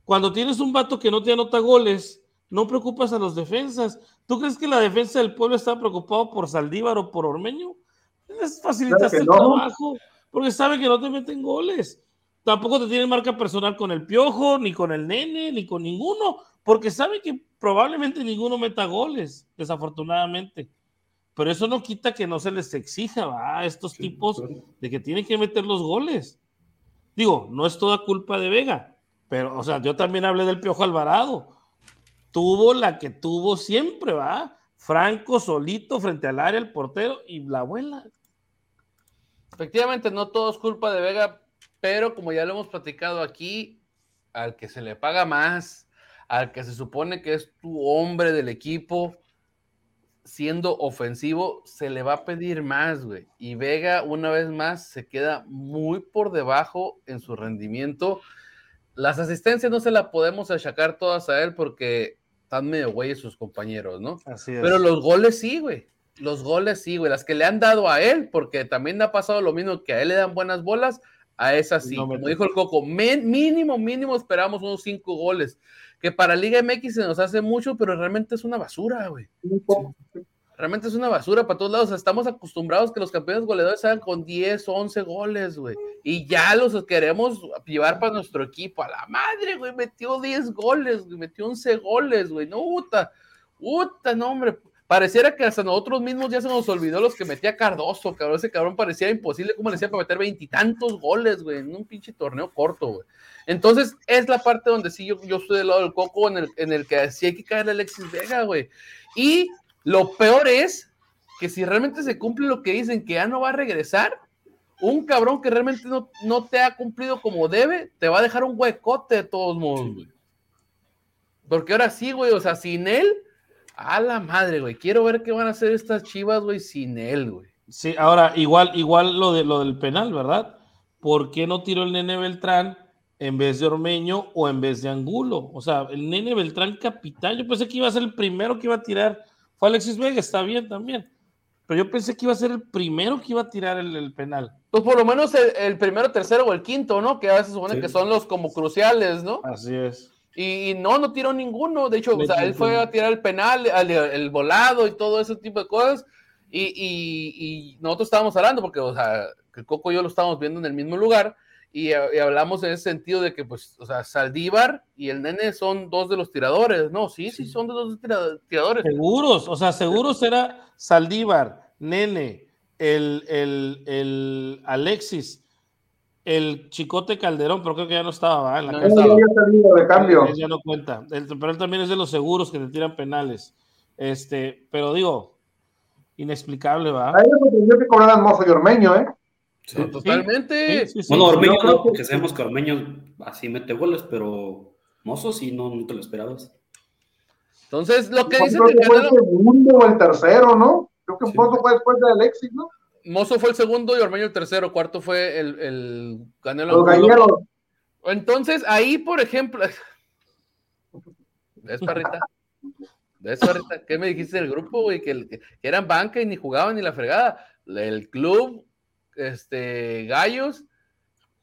cuando tienes un vato que no te anota goles, no preocupas a los defensas. ¿Tú crees que la defensa del pueblo está preocupado por Saldívar o por Ormeño? Es facilitarse Claro el no. trabajo, porque sabe que no te meten goles. Tampoco te tienen marca personal con el Piojo, ni con el Nene, ni con ninguno, porque sabe que probablemente ninguno meta goles, desafortunadamente. Pero eso no quita que no se les exija ¿va? a estos Sí, tipos claro. de que tienen que meter los goles. Digo, no es toda culpa de Vega, pero, o sea, yo también hablé del Piojo Alvarado. Tuvo la que tuvo siempre, ¿va? Franco solito frente al área, el portero y la abuela. Efectivamente, no todo es culpa de Vega, pero como ya lo hemos platicado aquí, al que se le paga más, al que se supone que es tu hombre del equipo, siendo ofensivo, se le va a pedir más, güey. Y Vega, una vez más, se queda muy por debajo en su rendimiento. Las asistencias no se las podemos achacar todas a él porque están medio güeyes sus compañeros, ¿no? Así es. Pero los goles sí, güey. Los goles sí, güey. Las que le han dado a él, porque también ha pasado lo mismo que a él le dan buenas bolas, a esas sí. No Como dijo el Coco, mínimo, mínimo esperamos unos cinco goles. Que para Liga MX se nos hace mucho, pero realmente es una basura, güey. Realmente es una basura para todos lados. Estamos acostumbrados que los campeones goleadores hagan con 10, 11 goles, güey. Y ya los queremos llevar para nuestro equipo. A la madre, güey. Metió 10 goles, güey. Metió 11 goles, güey. No, puta. Puta, no, hombre. Pareciera que hasta nosotros mismos ya se nos olvidó los que metía Cardoso, cabrón. Ese cabrón parecía imposible. ¿Cómo le decía para meter veintitantos goles, güey? En un pinche torneo corto, güey. Entonces, es la parte donde sí yo, yo estoy del lado del coco, en el, en el que sí hay que caerle a Alexis Vega, güey. Y lo peor es que si realmente se cumple lo que dicen que ya no va a regresar, un cabrón que realmente no, no te ha cumplido como debe, te va a dejar un huecote de todos modos, güey. Porque ahora sí, güey, o sea, sin él, a la madre, güey. Quiero ver qué van a hacer estas chivas, güey, sin él, güey. Sí, ahora, igual, igual lo, de, lo del penal, ¿verdad? ¿Por qué no tiró el nene Beltrán en vez de Ormeño o en vez de Angulo? O sea, el nene Beltrán capitán, yo pensé que iba a ser el primero que iba a tirar. Fue Alexis Vega, está bien también. Pero yo pensé que iba a ser el primero que iba a tirar el, el penal. Pues por lo menos el, el primero, tercero o el quinto, ¿no? Que a veces supone Sí. que son los como cruciales, ¿no? Así es. Y, y no, no tiró ninguno. De hecho, o sea, él fue a tirar el penal, el, el volado y todo ese tipo de cosas. Y, y- y nosotros estábamos hablando, porque, o sea, que Coco y yo lo estábamos viendo en el mismo lugar. Y, y hablamos en ese sentido de que, pues, o sea, Saldívar y el nene son dos de los tiradores. No, sí, sí, son de los tira- tiradores. Seguros, o sea, seguros era Saldívar, Nene, el, el, el Alexis, el Chicote Calderón, pero creo que ya no estaba ¿va? en la No, cancha. Él ya había salido de cambio. Él ya no cuenta. Él- pero él también es de los seguros que te tiran penales. Este, pero digo, inexplicable, ¿va? A mí me que cobraran Mozo y Ormeño, ¿eh? Sí. Totalmente. Sí, sí, sí. Bueno, Ormeño no, que- porque sabemos que Ormeño así mete goles, pero Mozo sí, no, no te lo esperabas. Entonces, lo que fue el segundo o el tercero, ¿no? Creo que Sí. Mozo fue después de Alexis, ¿no? Mozo fue el segundo y Ormeño el tercero, cuarto fue el, el Canelo. Los Angulo. galleros. Entonces, ahí, por ejemplo, ¿ves, Parrita? ¿Ves, Parrita? ¿Qué me dijiste del grupo, güey? Que, el- que eran banca y ni jugaban ni la fregada. El club, este, Gallos,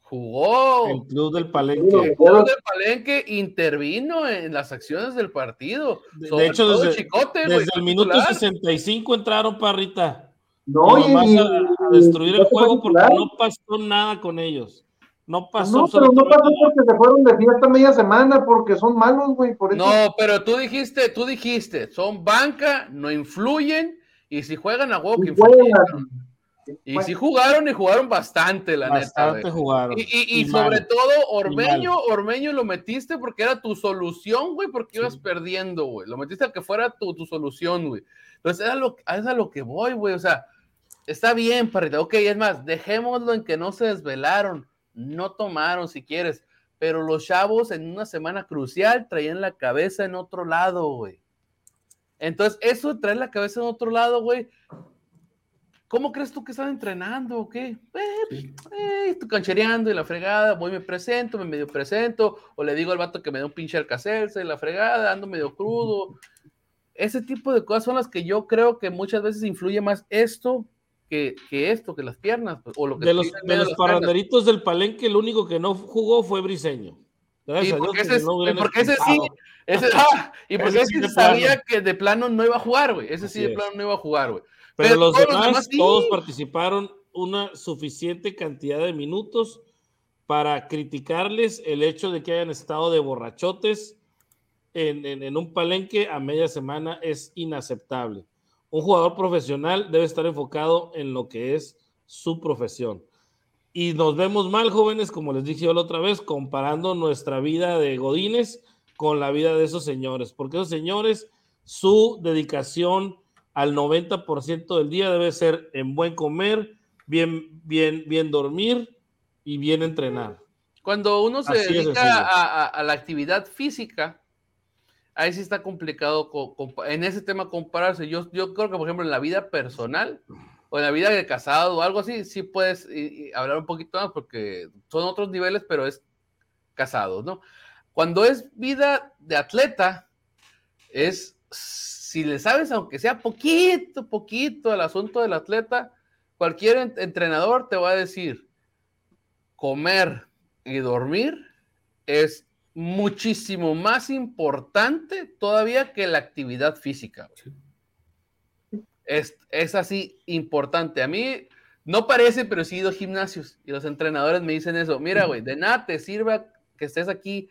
jugó. El club del El palenque. club de Palenque intervino en las acciones del partido. De- Sobre hecho, todo desde- Chicote, güey, Desde el minuto titular. 65 entraron Parrita. No, Y a, a destruir el juego porque no pasó nada con ellos. No pasó No, pero no pasó porque se fueron de fiesta media semana, porque son malos, güey, por eso. No, pero tú dijiste, tú dijiste, son banca, no influyen, y si juegan a huevo que influyen. juegan. Y si jugaron y jugaron bastante, la neta. Bastante güey. jugaron. Y, y- y Y sobre mal. todo, Ormeño, Ormeño lo metiste porque era tu solución, güey, porque ibas perdiendo, güey. Lo metiste a que fuera tu, tu solución, güey. Entonces, era lo, es a lo que voy, güey. O sea, está bien, parrita. Ok, es más, dejémoslo en que no se desvelaron, no tomaron si quieres. Pero los chavos en una semana crucial traían la cabeza en otro lado, güey. Entonces, eso de traer la cabeza en otro lado, güey. ¿Cómo crees tú que están entrenando o qué? Eh, eh, estoy canchereando y la fregada, voy, me presento, me medio presento, o le digo al vato que me dé un pinche alcacelce y la fregada, ando medio crudo. Ese tipo de cosas son las que yo creo que muchas veces influye más esto que, que esto, que las piernas, pues, o lo que De los, de los parranderitos del palenque, el único que no jugó fue Briseño. Y porque ese, es- porque ese sí, ese, ah, y porque Ese ese sabía plano. que de plano no iba a jugar, güey. Ese sí de plano no iba a jugar, güey. Pero, Pero los todos los demás, demás sí. todos participaron una suficiente cantidad de minutos para criticarles el hecho de que hayan estado de borrachotes en, en- en un palenque a media semana es inaceptable. Un jugador profesional debe estar enfocado en lo que es su profesión. Y nos vemos mal, jóvenes, como les dije yo la otra vez, comparando nuestra vida de Godines con la vida de esos señores, porque esos señores, su dedicación al 90% del día debe ser en buen comer, bien, bien, bien dormir y bien entrenar. Cuando uno se Así dedica a, a- a la actividad física, ahí sí está complicado en ese tema compararse. Yo, yo creo que, por ejemplo, en la vida personal o en la vida de casado o algo así, sí puedes hablar un poquito más porque son otros niveles, pero es casado, ¿no? Cuando es vida de atleta, es, si le sabes, aunque sea poquito, poquito al asunto del atleta, cualquier en- entrenador te va a decir, comer y dormir es muchísimo más importante todavía que la actividad física. güey. Es, es así importante. A mí no parece, pero sí he ido a gimnasios y los entrenadores me dicen eso. Mira, güey, de nada te sirva que estés aquí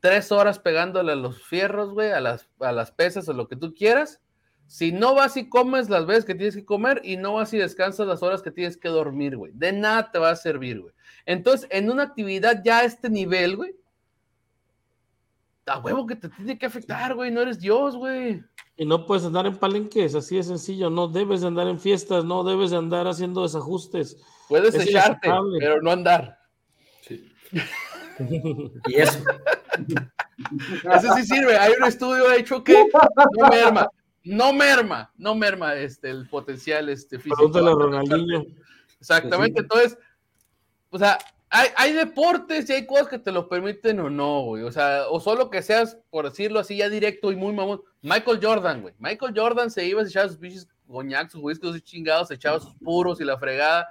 tres horas pegándole a los fierros, güey, a las, a las pesas o lo que tú quieras. Si no vas y comes las veces que tienes que comer y no vas y descansas las horas que tienes que dormir, güey. De nada te va a servir, güey. Entonces, en una actividad ya a este nivel, güey, a huevo que te tiene que afectar, güey. No eres Dios, güey. Y no puedes andar en palenques, así de sencillo. No debes de andar en fiestas, no debes de andar haciendo desajustes. Puedes Es echarte, pero no andar. Sí. Y eso. Ese sí sirve. Hay un estudio hecho que no merma, no merma, no merma este, el potencial este, físico. Pregúntale a Ronaldinho. Exactamente, entonces, o sea, hay, hay deportes y hay cosas que te lo permiten o no, güey. O sea, o solo que seas, por decirlo así, ya directo y muy mamón. Michael Jordan, güey. Michael Jordan se iba, se echaba sus bichos coñac, sus whiskies sus chingados, se echaba sus puros y la fregada.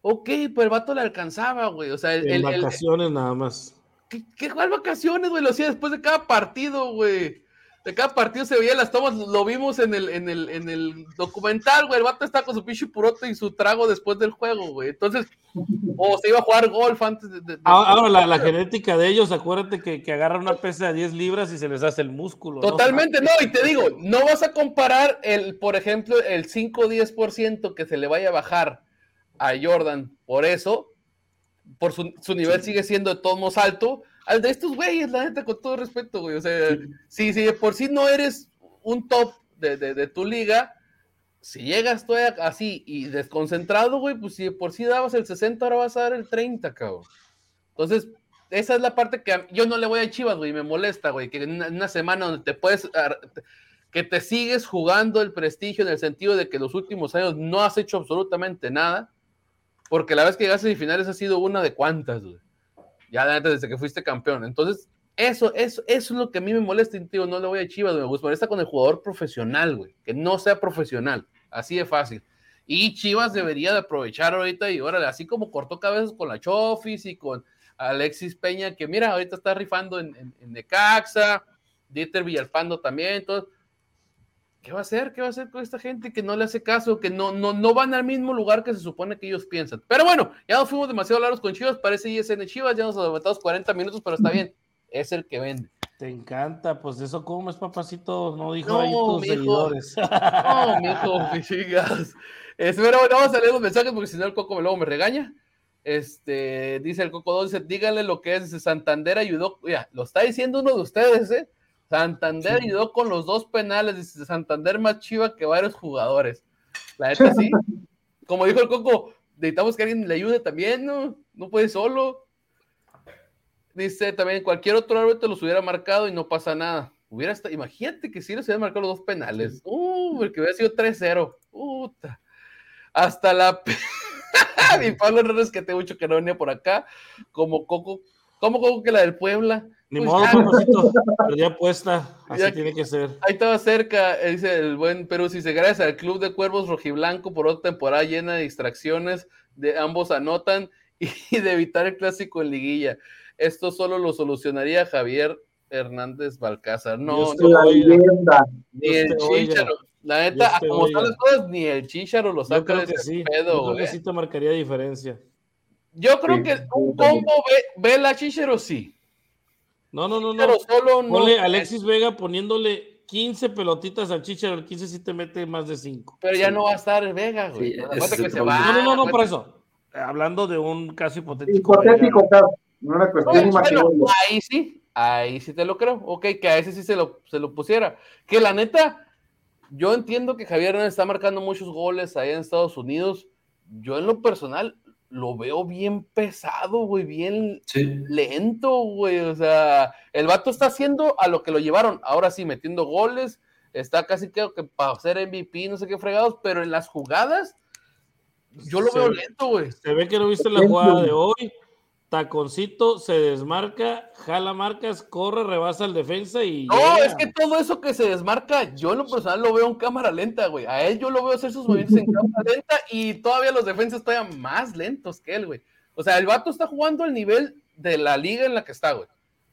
Ok, pero el vato le alcanzaba, güey. O sea, el, En el- el- vacaciones nada más. ¿Qué, qué cuál vacaciones, güey? Lo hacía después de cada partido, güey. De cada partido se veía las tomas, lo vimos en el, en el, en el documental, güey. El vato está con su pinche purote y su trago después del juego, güey. Entonces, o se iba a jugar golf antes de. Ah, Ahora, la, la genética de ellos, acuérdate que, que agarran una pesa de 10 libras y se les hace el músculo. Totalmente, no, y te digo, no vas a comparar el, por ejemplo, el 5 o 10% que se le vaya a bajar a Jordan por eso, por su, su nivel sigue siendo de todos modos alto, al de estos güeyes, la neta, con todo respeto, güey. O sea, si, si de por sí no eres un top de, de, de tu liga, si llegas tú así y desconcentrado, güey, pues si por sí dabas el 60, ahora vas a dar el 30, cabrón. Entonces, esa es la parte que yo no le voy a Chivas, güey, me molesta, güey, que en una, semana donde te puedes, que te sigues jugando el prestigio en el sentido de que los últimos años no has hecho absolutamente nada, porque la vez que llegaste a semifinales ha sido una de cuantas, güey. Ya desde que fuiste campeón. Entonces, eso, eso, eso es lo que a mí me molesta, tío, no le voy a Chivas, me molesta con el jugador profesional, güey, que no sea profesional, así de fácil. Y Chivas debería de aprovechar ahorita y órale, así como cortó cabezas con la Chofis y con Alexis Peña, que mira, ahorita está rifando en, en, Necaxa, Dieter Villalpando también, entonces, ¿qué va a hacer? ¿Qué va a hacer con esta gente que no le hace caso, que no, no, no van al mismo lugar que se supone que ellos piensan? Pero bueno, ya nos fuimos demasiado largos con Chivas, parece ISN Chivas, ya nos aventamos 40 minutos, pero está bien, es el que vende. Te encanta, pues eso como es papacito, no dijo ahí tus seguidores. No, mijo, chicas. Espera, bueno, vamos a leer los mensajes porque si no el Coco luego me regaña. Este, dice el Coco dice, díganle lo que es, Santander ayudó, ya, lo está diciendo uno de ustedes, ¿eh? Santander ayudó con los dos penales, dice Santander más chiva que varios jugadores. La neta sí. Como dijo el Coco, necesitamos que alguien le ayude también, ¿no? No puede solo. Dice también, cualquier otro árbitro los hubiera marcado y no pasa nada. Hubiera estado, imagínate que si les hubiera marcado los dos penales. Uh, el que hubiera sido 3-0. Puta. Hasta la Mi Pablo Hernández, que tengo mucho que no venía por acá, como Coco, como Coco que la del Puebla. Ni pues modo, perdí apuesta, así tiene que ser. Ahí estaba cerca, dice el buen Perú, si se gracias al Club de Cuervos Rojiblanco por otra temporada llena de distracciones, de ambos anotan y de evitar el clásico en liguilla. Esto solo lo solucionaría Javier Hernández Balcázar. No, no, ni el Chicharo, la neta, como están las cosas, ni el Chicharo lo saca de ese sí. pedo, Yo creo que sí te marcaría diferencia. Yo creo que un combo ve, la Chicharo sí. No, no, no, no. Solo no. Alexis Vega poniéndole 15 pelotitas al Chicharo, el 15 sí te mete más de 5. Pero ya no va a estar Vega, güey. que se va, no, no, no, no, por eso. Hablando de un caso hipotético. Hipotético, caso. No una cuestión bueno, Ahí sí, ahí sí te lo creo. Ok, que a ese sí se lo, se lo pusiera. Que la neta, yo entiendo que Javier Hernández está marcando muchos goles ahí en Estados Unidos. Yo en lo personal lo veo bien pesado, güey, bien lento, güey. O sea, el vato está haciendo a lo que lo llevaron. Ahora sí, metiendo goles. Está casi creo que para ser MVP, no sé qué fregados, pero en las jugadas, yo lo veo lento, güey. Se ve que no viste la jugada de hoy taconcito, se desmarca, jala marcas, corre, rebasa el defensa y. No, es que todo eso que se desmarca, yo en lo personal lo veo en cámara lenta, güey. A él yo lo veo hacer sus movimientos en cámara lenta y todavía los defensas todavía más lentos que él, güey. O sea, el vato está jugando al nivel de la liga en la que está, güey.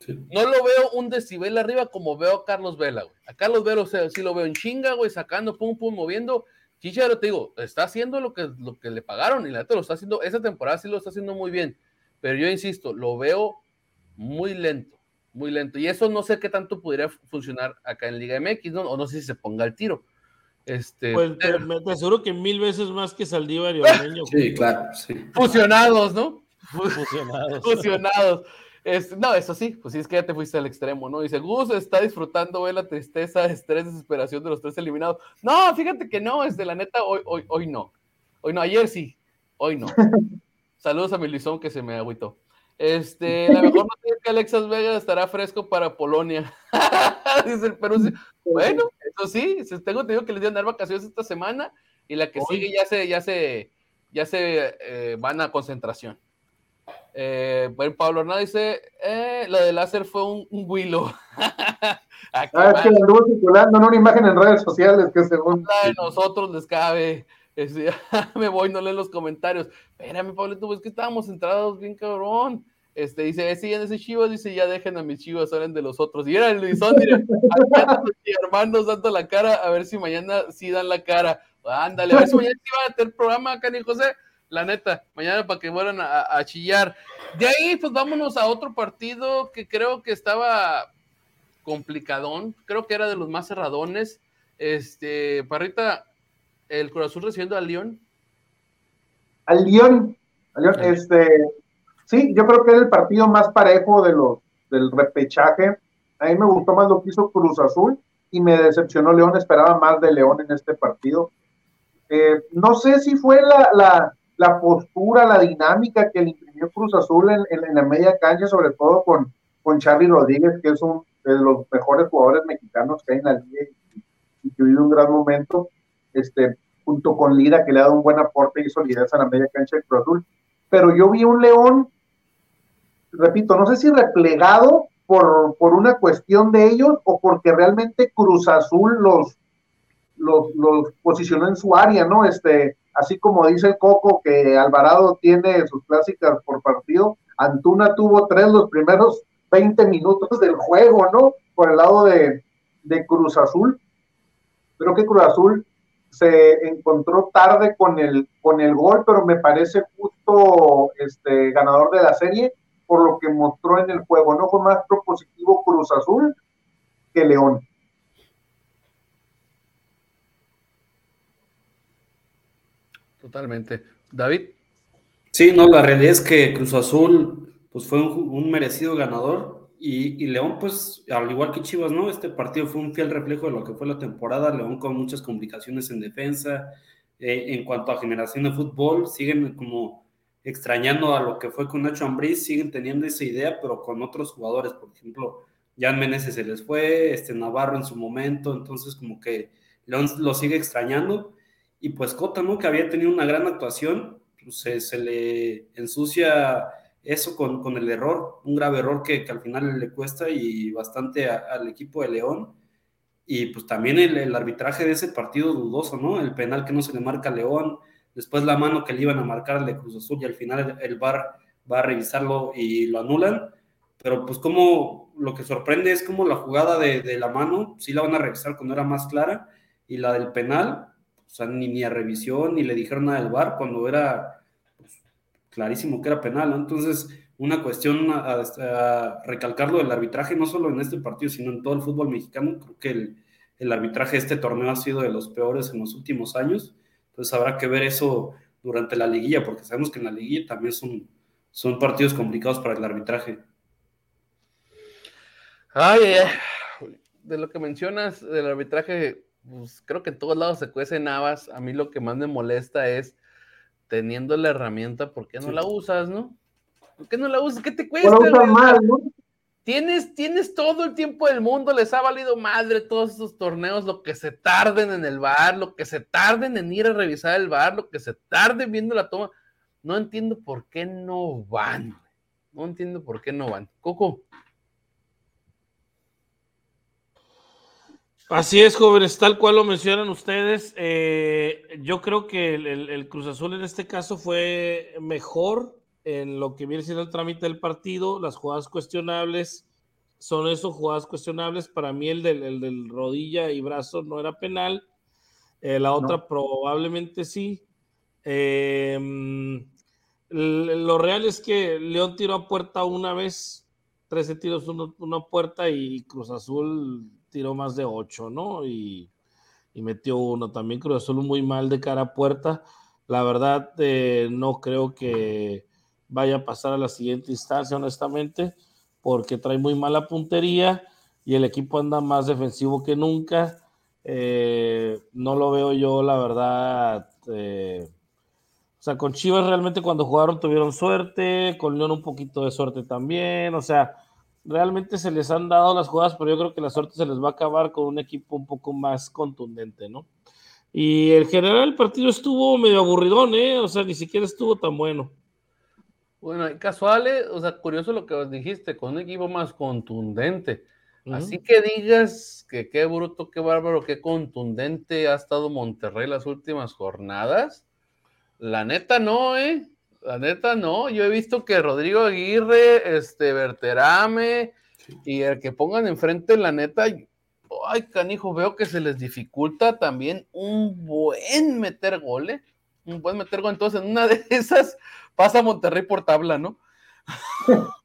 No lo veo un decibel arriba como veo a Carlos Vela, güey. A Carlos Vela, o sea, sí lo veo en chinga, güey, sacando, pum, pum, moviendo. Chicharo, te digo, está haciendo lo que, lo que le pagaron y la neta lo está haciendo, esa temporada sí lo está haciendo muy bien pero yo insisto, lo veo muy lento, muy lento. Y eso no sé qué tanto podría funcionar acá en Liga MX, ¿no? O no sé si se ponga el tiro. Este, pues te, te aseguro que mil veces más que Saldívar y Ormeño. Sí, claro, sí. Fusionados, ¿no? Fusionados. Fusionados. no, eso sí, pues sí, es que ya te fuiste al extremo, ¿no? Dice, Gus está disfrutando, ve la tristeza, estrés, desesperación de los tres eliminados. No, fíjate que no, es de la neta, hoy, hoy, hoy no. Hoy no, ayer sí, hoy no. Saludos a mi Lizón que se me agüitó. Este, la mejor noticia es que Alexas Vega estará fresco para Polonia. Dice el Perú. Bueno, eso sí, tengo entendido que les dieron dar vacaciones esta semana y la que sigue ya se, ya se, ya se eh, van a concentración. Eh, bueno, Pablo Hernández dice, eh, lo de láser fue un, un huilo. ah, es que anduvo circulando en una imagen en redes sociales que según... La de nosotros les cabe. me voy, no leen los comentarios. Espérame, Pablito, pues que estábamos entrados bien cabrón. Este, dice, eh, siguen ese chivas, dice, ya dejen a mis chivas, hablen de los otros. Y era el Luisón, y hermanos dando la cara, a ver si mañana sí dan la cara. Ándale, a ver si mañana sí van a tener programa, Cani José. La neta, mañana para que vuelvan a, a, chillar. De ahí, pues vámonos a otro partido que creo que estaba complicadón. Creo que era de los más cerradones. Este, Parrita, el Cruz Azul recibiendo al León. Al León, este, sí, yo creo que era el partido más parejo de los del repechaje. A mí me gustó más lo que hizo Cruz Azul. y me decepcionó León, esperaba más de León en este partido. Eh, no sé si fue la, la, postura, la dinámica que le imprimió Cruz Azul en, en, la media cancha, sobre todo con, con Charlie Rodríguez, que es uno de los mejores jugadores mexicanos que hay en la liga y, que vive un gran momento, este, junto con Lira, que le ha dado un buen aporte y solidez a la media cancha de Cruz Azul. Pero yo vi un León, repito, no sé si replegado por, por una cuestión de ellos o porque realmente Cruz Azul los, los, los, posicionó en su área, ¿no? Este, así como dice el Coco que Alvarado tiene sus clásicas por partido, Antuna tuvo tres los primeros 20 minutos del juego, ¿no? Por el lado de, de Cruz Azul. Creo que Cruz Azul se encontró tarde con el, con el gol, pero me parece justo este ganador de la serie por lo que mostró en el juego. No fue más propositivo Cruz Azul que León. Totalmente. David. Sí, no, la realidad es que Cruz Azul pues fue un, merecido ganador y, León pues al igual que Chivas, ¿no? Este partido fue un fiel reflejo de lo que fue la temporada, León con muchas complicaciones en defensa, eh, en cuanto a generación de fútbol, siguen como extrañando a lo que fue con Nacho Ambriz, siguen teniendo esa idea, pero con otros jugadores, por ejemplo, Jan Meneses se les fue, este Navarro en su momento, entonces como que León lo sigue extrañando, y pues Cota, ¿no? Que había tenido una gran actuación, pues se, le ensucia eso con, con, el error, un grave error que, al final le cuesta y bastante al equipo de León, y pues también el, el, arbitraje de ese partido dudoso, ¿no? El penal que no se le marca a León, después la mano que le iban a marcar al de Cruz Azul y al final el, VAR va a revisarlo y lo anulan. Pero pues como lo que sorprende es como la jugada de, la mano, sí la van a revisar cuando era más clara, y la del penal, o sea, ni, ni a revisión, ni le dijeron nada del VAR cuando era clarísimo que era penal, Entonces, una cuestión a, recalcarlo del arbitraje, no solo en este partido, sino en todo el fútbol mexicano. Creo que el, el arbitraje de este torneo ha sido de los peores en los últimos años entonces habrá que ver eso durante la liguilla, porque sabemos que en la liguilla también son, son partidos complicados para el arbitraje. Ay, de lo que mencionas del arbitraje, pues creo que en todos lados se cuecen habas. A mí lo que más me molesta es teniendo la herramienta, ¿por qué no la usas, no? ¿Por qué no la usas? ¿Qué te cuesta? mal, ¿no? Tienes, tienes todo el tiempo del mundo, les ha valido madre todos estos torneos, lo que se tarden en el bar, lo que se tarden en ir a revisar el bar, lo que se tarden viendo la toma. No entiendo por qué no van. No entiendo por qué no van. Coco. Así es, jóvenes, tal cual lo mencionan ustedes. Eh, yo creo que el Cruz Azul en este caso fue mejor en lo que viene siendo el trámite del partido, las jugadas cuestionables son esos jugadas cuestionables. Para mí el del, rodilla y brazo no era penal. Eh, la otra probablemente sí. Em, lo real es que León tiró a puerta una vez, 13 tiros, una puerta y Cruz Azul tiró más de 8, ¿no? Y, metió uno. También Cruz Azul muy mal de cara a puerta. La verdad, eh, no creo que vaya a pasar a la siguiente instancia, honestamente, porque trae muy mala puntería y el equipo anda más defensivo que nunca. Eh, no lo veo yo, la verdad. Eh, o sea, con Chivas realmente cuando jugaron tuvieron suerte, con León un poquito de suerte también. O sea, realmente se les han dado las jugadas, pero yo creo que la suerte se les va a acabar con un equipo un poco más contundente, ¿no? Y el general el partido estuvo medio aburridón, ¿eh? O sea, ni siquiera estuvo tan bueno. Bueno, casuales, o sea, curioso lo que dijiste, con un equipo más contundente. Así que digas que qué bruto, qué bárbaro, qué contundente ha estado Monterrey las últimas jornadas. La neta no, ¿eh? La neta no. Yo he visto que Rodrigo Aguirre, este, Berterame y el que pongan enfrente, la neta, ay, canijo, veo que se les dificulta también un buen meter goles. ¿eh? Un buen meter gol. Entonces, en una de esas pasa Monterrey por tabla, ¿no?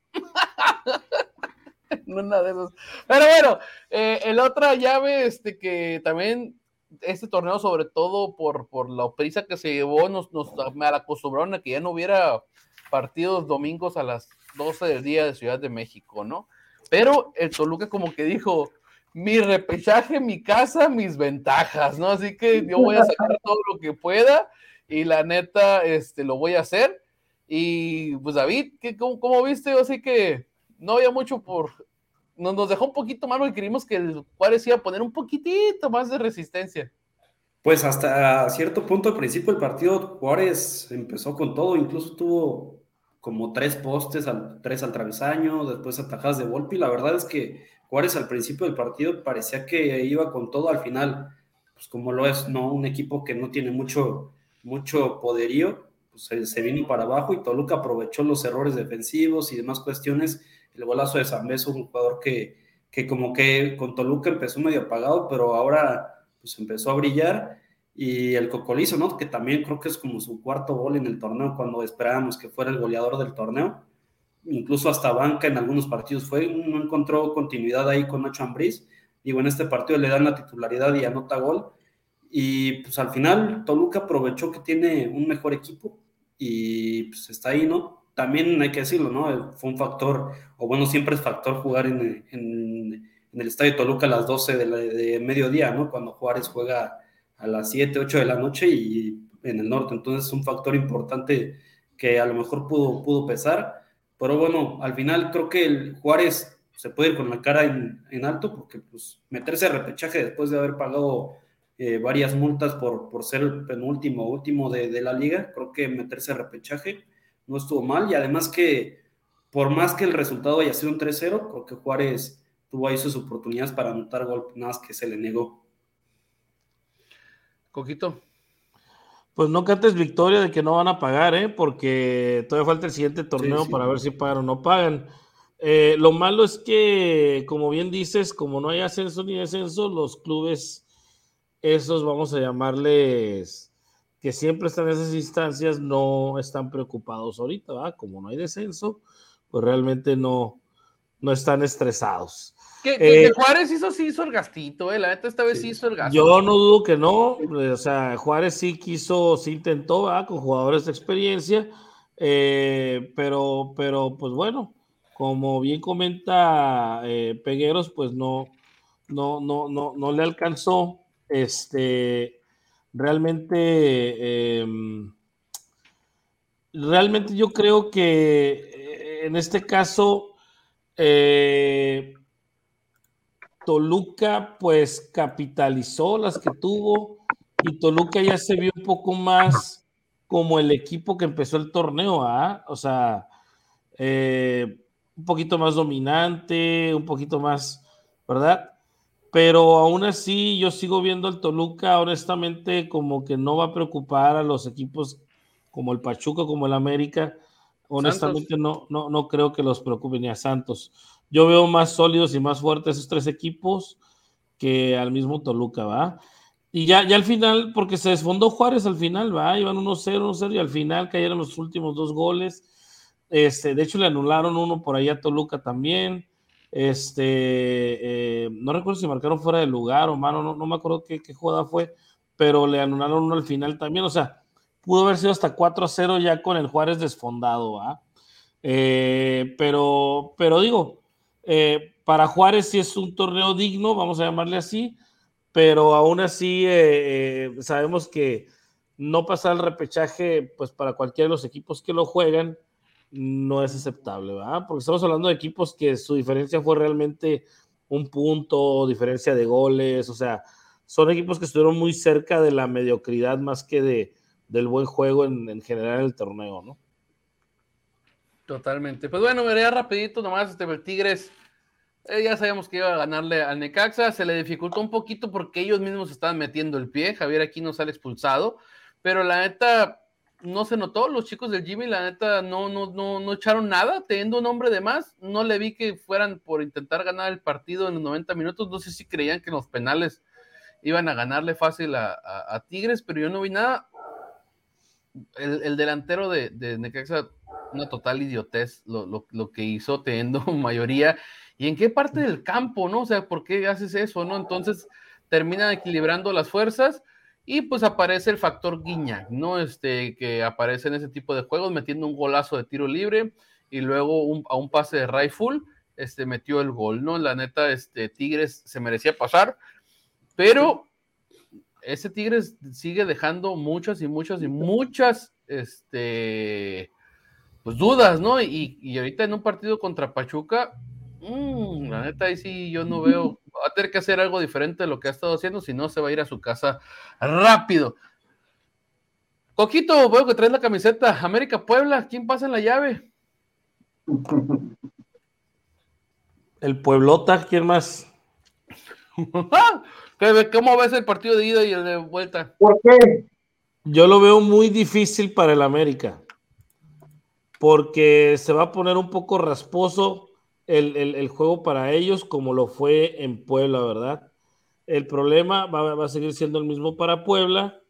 Una de esas. Pero bueno, eh, el otra llave, este que también este torneo, sobre todo por, por la prisa que se llevó, nos, nos acostumbraron a que ya no hubiera partidos domingos a las 12 del día de Ciudad de México, ¿no? Pero el Toluca como que dijo, mi repechaje, mi casa, mis ventajas, ¿no? Así que yo voy a sacar todo lo que pueda y la neta, este, lo voy a hacer. Y pues David, ¿qué, cómo, viste? Así que no había mucho por... Nos, nos dejó un poquito malo y creímos que el Juárez iba a poner un poquitito más de resistencia. Pues hasta cierto punto al principio del partido Juárez empezó con todo, incluso tuvo como tres postes, al, tres al travesaño, después atajadas de golpe y la verdad es que Juárez al principio del partido parecía que iba con todo al final, pues como lo es, ¿no? Un equipo que no tiene mucho, mucho poderío, pues se, vino para abajo y Toluca aprovechó los errores defensivos y demás cuestiones. El golazo de Beso, un jugador que, que como que con Toluca empezó medio apagado, pero ahora pues empezó a brillar. Y el Cocolizo, ¿no? Que también creo que es como su cuarto gol en el torneo cuando esperábamos que fuera el goleador del torneo incluso hasta banca en algunos partidos fue, no encontró continuidad ahí con Nacho Ambriz. Digo, en este partido le dan la titularidad y anota gol. Y pues al final Toluca aprovechó que tiene un mejor equipo y pues está ahí, ¿no? También hay que decirlo, ¿no? Fue un factor, o bueno, siempre es factor jugar en, en, el Estadio Toluca a las 12 de, de, mediodía, ¿no? Cuando Juárez juega a las 7, 8 de la noche y en el norte. Entonces es un factor importante que a lo mejor pudo, pudo pesar pero bueno, al final creo que el Juárez se puede ir con la cara en, alto porque pues meterse a repechaje después de haber pagado eh, varias multas por, por ser el penúltimo último de, la liga, creo que meterse a repechaje no estuvo mal y además que por más que el resultado haya sido un 3-0, creo que Juárez tuvo ahí sus oportunidades para anotar gol, nada más que se le negó. Coquito. Pues no cantes victoria de que no van a pagar, ¿eh? porque todavía falta el siguiente torneo para ver si pagan o no pagan. Eh, lo malo es que, como bien dices, como no hay ascenso ni descenso, los clubes, esos vamos a llamarles, que siempre están en esas instancias, no están preocupados ahorita, ¿verdad? Como no hay descenso, pues realmente no, no están estresados. Que, eh, Juárez hizo, sí hizo el gastito, eh, la neta esta vez sí hizo el gasto. Yo no dudo que no, o sea, Juárez sí quiso, sí intentó, con jugadores de experiencia, eh, pero, pero pues bueno, como bien comenta eh, Pegueros, pues no, no, no, no, no le alcanzó, este, realmente, em, realmente yo creo que en este caso, eh, Toluca pues capitalizó las que tuvo y Toluca ya se vio un poco más como el equipo que empezó el torneo, ¿ah? O sea, eh, un poquito más dominante, un poquito más, ¿verdad? Pero aún así yo sigo viendo al Toluca honestamente como que no va a preocupar a los equipos como el Pachuca, como el América. Honestamente no, no, no creo que los preocupe ni a Santos. Yo veo más sólidos y más fuertes esos tres equipos que al mismo Toluca, ¿va? Y ya, ya al final, porque se desfondó Juárez al final, ¿va? Iban 1-0, 1-0 y al final cayeron los últimos dos goles. Este, de hecho, le anularon uno por ahí a Toluca también. Este, eh, no recuerdo si marcaron fuera de lugar o mano, no, no me acuerdo qué, qué, jugada fue, pero le anularon uno al final también. O sea, pudo haber sido hasta 4-0 ya con el Juárez desfondado. Eh, pero, pero digo, eh, para Juárez sí es un torneo digno, vamos a llamarle así, pero aún así sabemos que no pasar el repechaje, pues para cualquiera de los equipos que lo juegan, no es aceptable, ¿verdad? Porque estamos hablando de equipos que su diferencia fue realmente un punto, diferencia de goles, o sea, son equipos que estuvieron muy cerca de la mediocridad más que de, del buen juego en, en general el torneo, ¿no? Totalmente. Pues bueno, vería rapidito nomás, este, el Tigres, eh, ya sabíamos que iba a ganarle al Necaxa, se le dificultó un poquito porque ellos mismos estaban metiendo el pie, Javier aquí no sale expulsado, pero la neta no se notó, los chicos del Jimmy la neta no, no, no, no echaron nada, teniendo un hombre de más, no le vi que fueran por intentar ganar el partido en los 90 minutos, no sé si creían que en los penales iban a ganarle fácil a, Tigres, pero yo no vi nada. El, delantero de, de Necaxa una total idiotez lo, que hizo teniendo mayoría. ¿Y en qué parte del campo, no? O sea, ¿por qué haces eso, no? Entonces terminan equilibrando las fuerzas y pues aparece el factor Guiñac, ¿no? Este, que aparece en ese tipo de juegos metiendo un golazo de tiro libre y luego a un pase de rifle. este, metió el gol, ¿no? La neta, este, Tigres se merecía pasar, pero ese Tigres sigue dejando muchas y muchas y muchas, este, pues dudas, ¿no? Y, y ahorita en un partido contra Pachuca, mmm, la neta ahí sí yo no veo, va a tener que hacer algo diferente de lo que ha estado haciendo, si no se va a ir a su casa rápido. Coquito, veo que traes la camiseta. América Puebla, ¿quién pasa en la llave? El Pueblota, ¿quién más? ¿Cómo ves el partido de ida y el de vuelta? ¿Por qué? Yo lo veo muy difícil para el América, porque se va a poner un poco rasposo el, el, juego para ellos, como lo fue en Puebla, ¿verdad? El problema va, va a seguir siendo el mismo para Puebla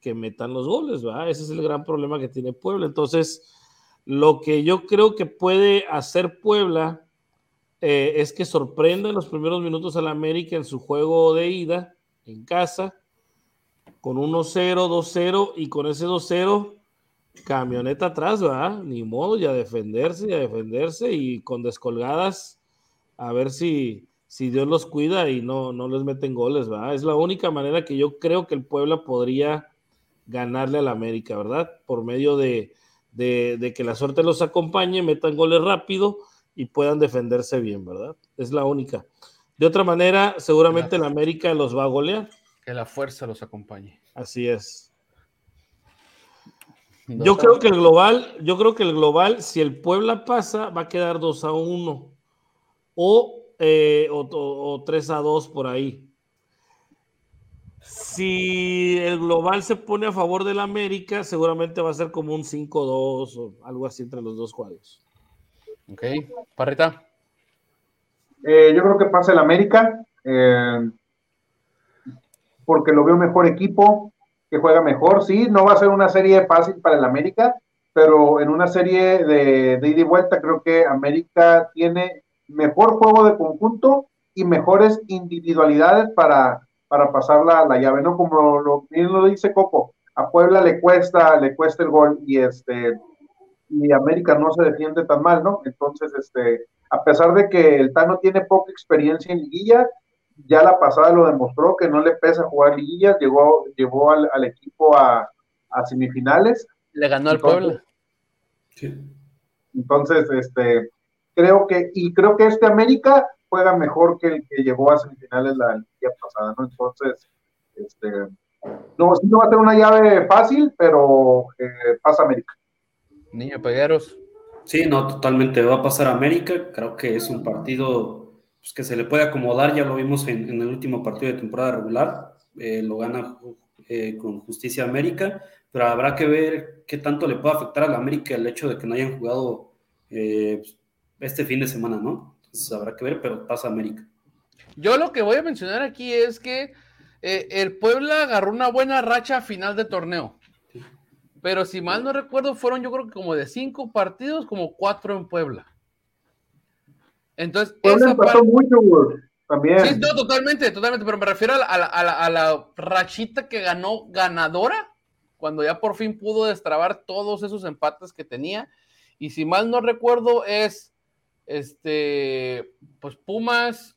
que metan los goles, ¿verdad? Ese es el gran problema que tiene Puebla. Entonces, lo que yo creo que puede hacer Puebla eh, es que sorprenda en los primeros minutos al América en su juego de ida en casa, con 1-0, 2-0 y con ese 2-0, camioneta atrás, ¿verdad? Ni modo, y a defenderse, y a defenderse y con descolgadas, a ver si, si Dios los cuida y no, no les meten goles, ¿verdad? Es la única manera que yo creo que el Puebla podría ganarle al América, ¿verdad? Por medio de, de, de, que la suerte los acompañe, metan goles rápido y puedan defenderse bien, ¿verdad? Es la única. De otra manera, seguramente el América los va a golear. Que la fuerza los acompañe. Así es. No yo creo que el global, yo creo que el global, si el Puebla pasa, va a quedar 2 a 1 o, eh, o, o 3 a 2 por ahí. Si el global se pone a favor del América, seguramente va a ser como un 5-2 o algo así entre los dos juegos. Ok, Parrita. Eh, yo creo que pasa el América, eh, porque lo veo mejor equipo, que juega mejor. Sí, no va a ser una serie fácil para el América, pero en una serie de, de ida y vuelta creo que América tiene mejor juego de conjunto y mejores individualidades para, para pasar la, la, llave, ¿no? Como bien lo dice Coco, a Puebla le cuesta, le cuesta el gol y este y América no se defiende tan mal, ¿no? Entonces, este, a pesar de que el Tano tiene poca experiencia en liguilla, ya la pasada lo demostró que no le pesa jugar liguillas, llegó, llevó al, al equipo a, a, semifinales. Le ganó al Puebla. Sí. Entonces, este, creo que, y creo que este América juega mejor que el que llegó a semifinales la liga pasada, ¿no? Entonces, este, no, sí no va a ser una llave fácil, pero eh, pasa América. Niño Pegueros. Sí, no, totalmente va a pasar América. Creo que es un partido pues, que se le puede acomodar, ya lo vimos en, en el último partido de temporada regular, eh, lo gana eh, con justicia América, pero habrá que ver qué tanto le puede afectar a la América el hecho de que no hayan jugado eh, este fin de semana, ¿no? Entonces habrá que ver, pero pasa América. Yo lo que voy a mencionar aquí es que eh, el Puebla agarró una buena racha a final de torneo. Pero si mal no recuerdo, fueron yo creo que como de cinco partidos, como cuatro en Puebla. Entonces, Puebla pasó mucho, güey. También. Sí, no, totalmente, totalmente, pero me refiero a la, a, la, a, la, a la, rachita que ganó ganadora, cuando ya por fin pudo destrabar todos esos empates que tenía. Y si mal no recuerdo, es este, pues Pumas,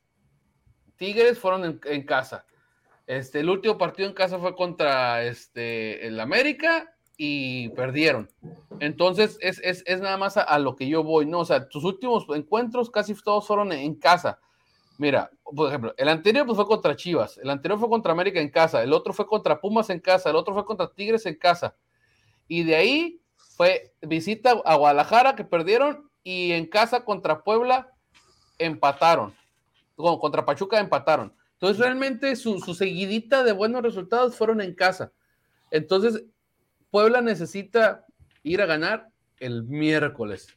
Tigres fueron en, en, casa. Este, el último partido en casa fue contra este, el América y perdieron. Entonces, es, es, es nada más a, lo que yo voy, ¿no? O sea, tus últimos encuentros casi todos fueron en, casa. Mira, por ejemplo, el anterior pues, fue contra Chivas, el anterior fue contra América en casa, el otro fue contra Pumas en casa, el otro fue contra Tigres en casa. Y de ahí fue visita a Guadalajara que perdieron y en casa contra Puebla empataron. Contra Pachuca empataron. Entonces, realmente su, su, seguidita de buenos resultados fueron en casa. Entonces, Puebla necesita ir a ganar el miércoles.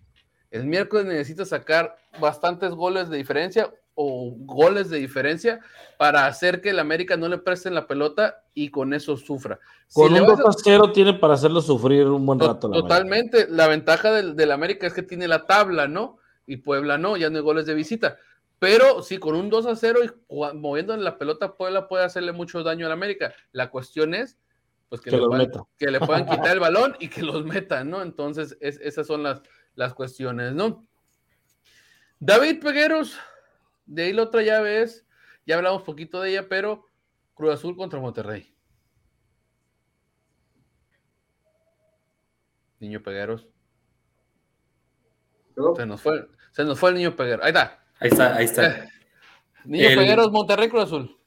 El miércoles necesita sacar bastantes goles de diferencia o goles de diferencia para hacer que el América no le presten la pelota y con eso sufra. Con si un 2 a 0 tiene para hacerlo sufrir un buen rato. La totalmente. América. La ventaja del, del, América es que tiene la tabla, ¿no? Y Puebla no, ya no hay goles de visita. Pero sí, con un 2 a 0 y moviendo la pelota, Puebla puede hacerle mucho daño al América. La cuestión es pues que, que, le, puedan, que le, puedan, quitar el balón y que los metan, ¿no? Entonces, es, esas son las, las cuestiones, ¿no? David Pegueros, de ahí la otra llave es, ya hablamos poquito de ella, pero Cruz Azul contra Monterrey. Niño Pegueros. Se nos fue, se nos fue el niño Pegueros. Ahí está. Ahí está, ahí está. Eh, niño El- Pegueros, Monterrey Cruz Azul.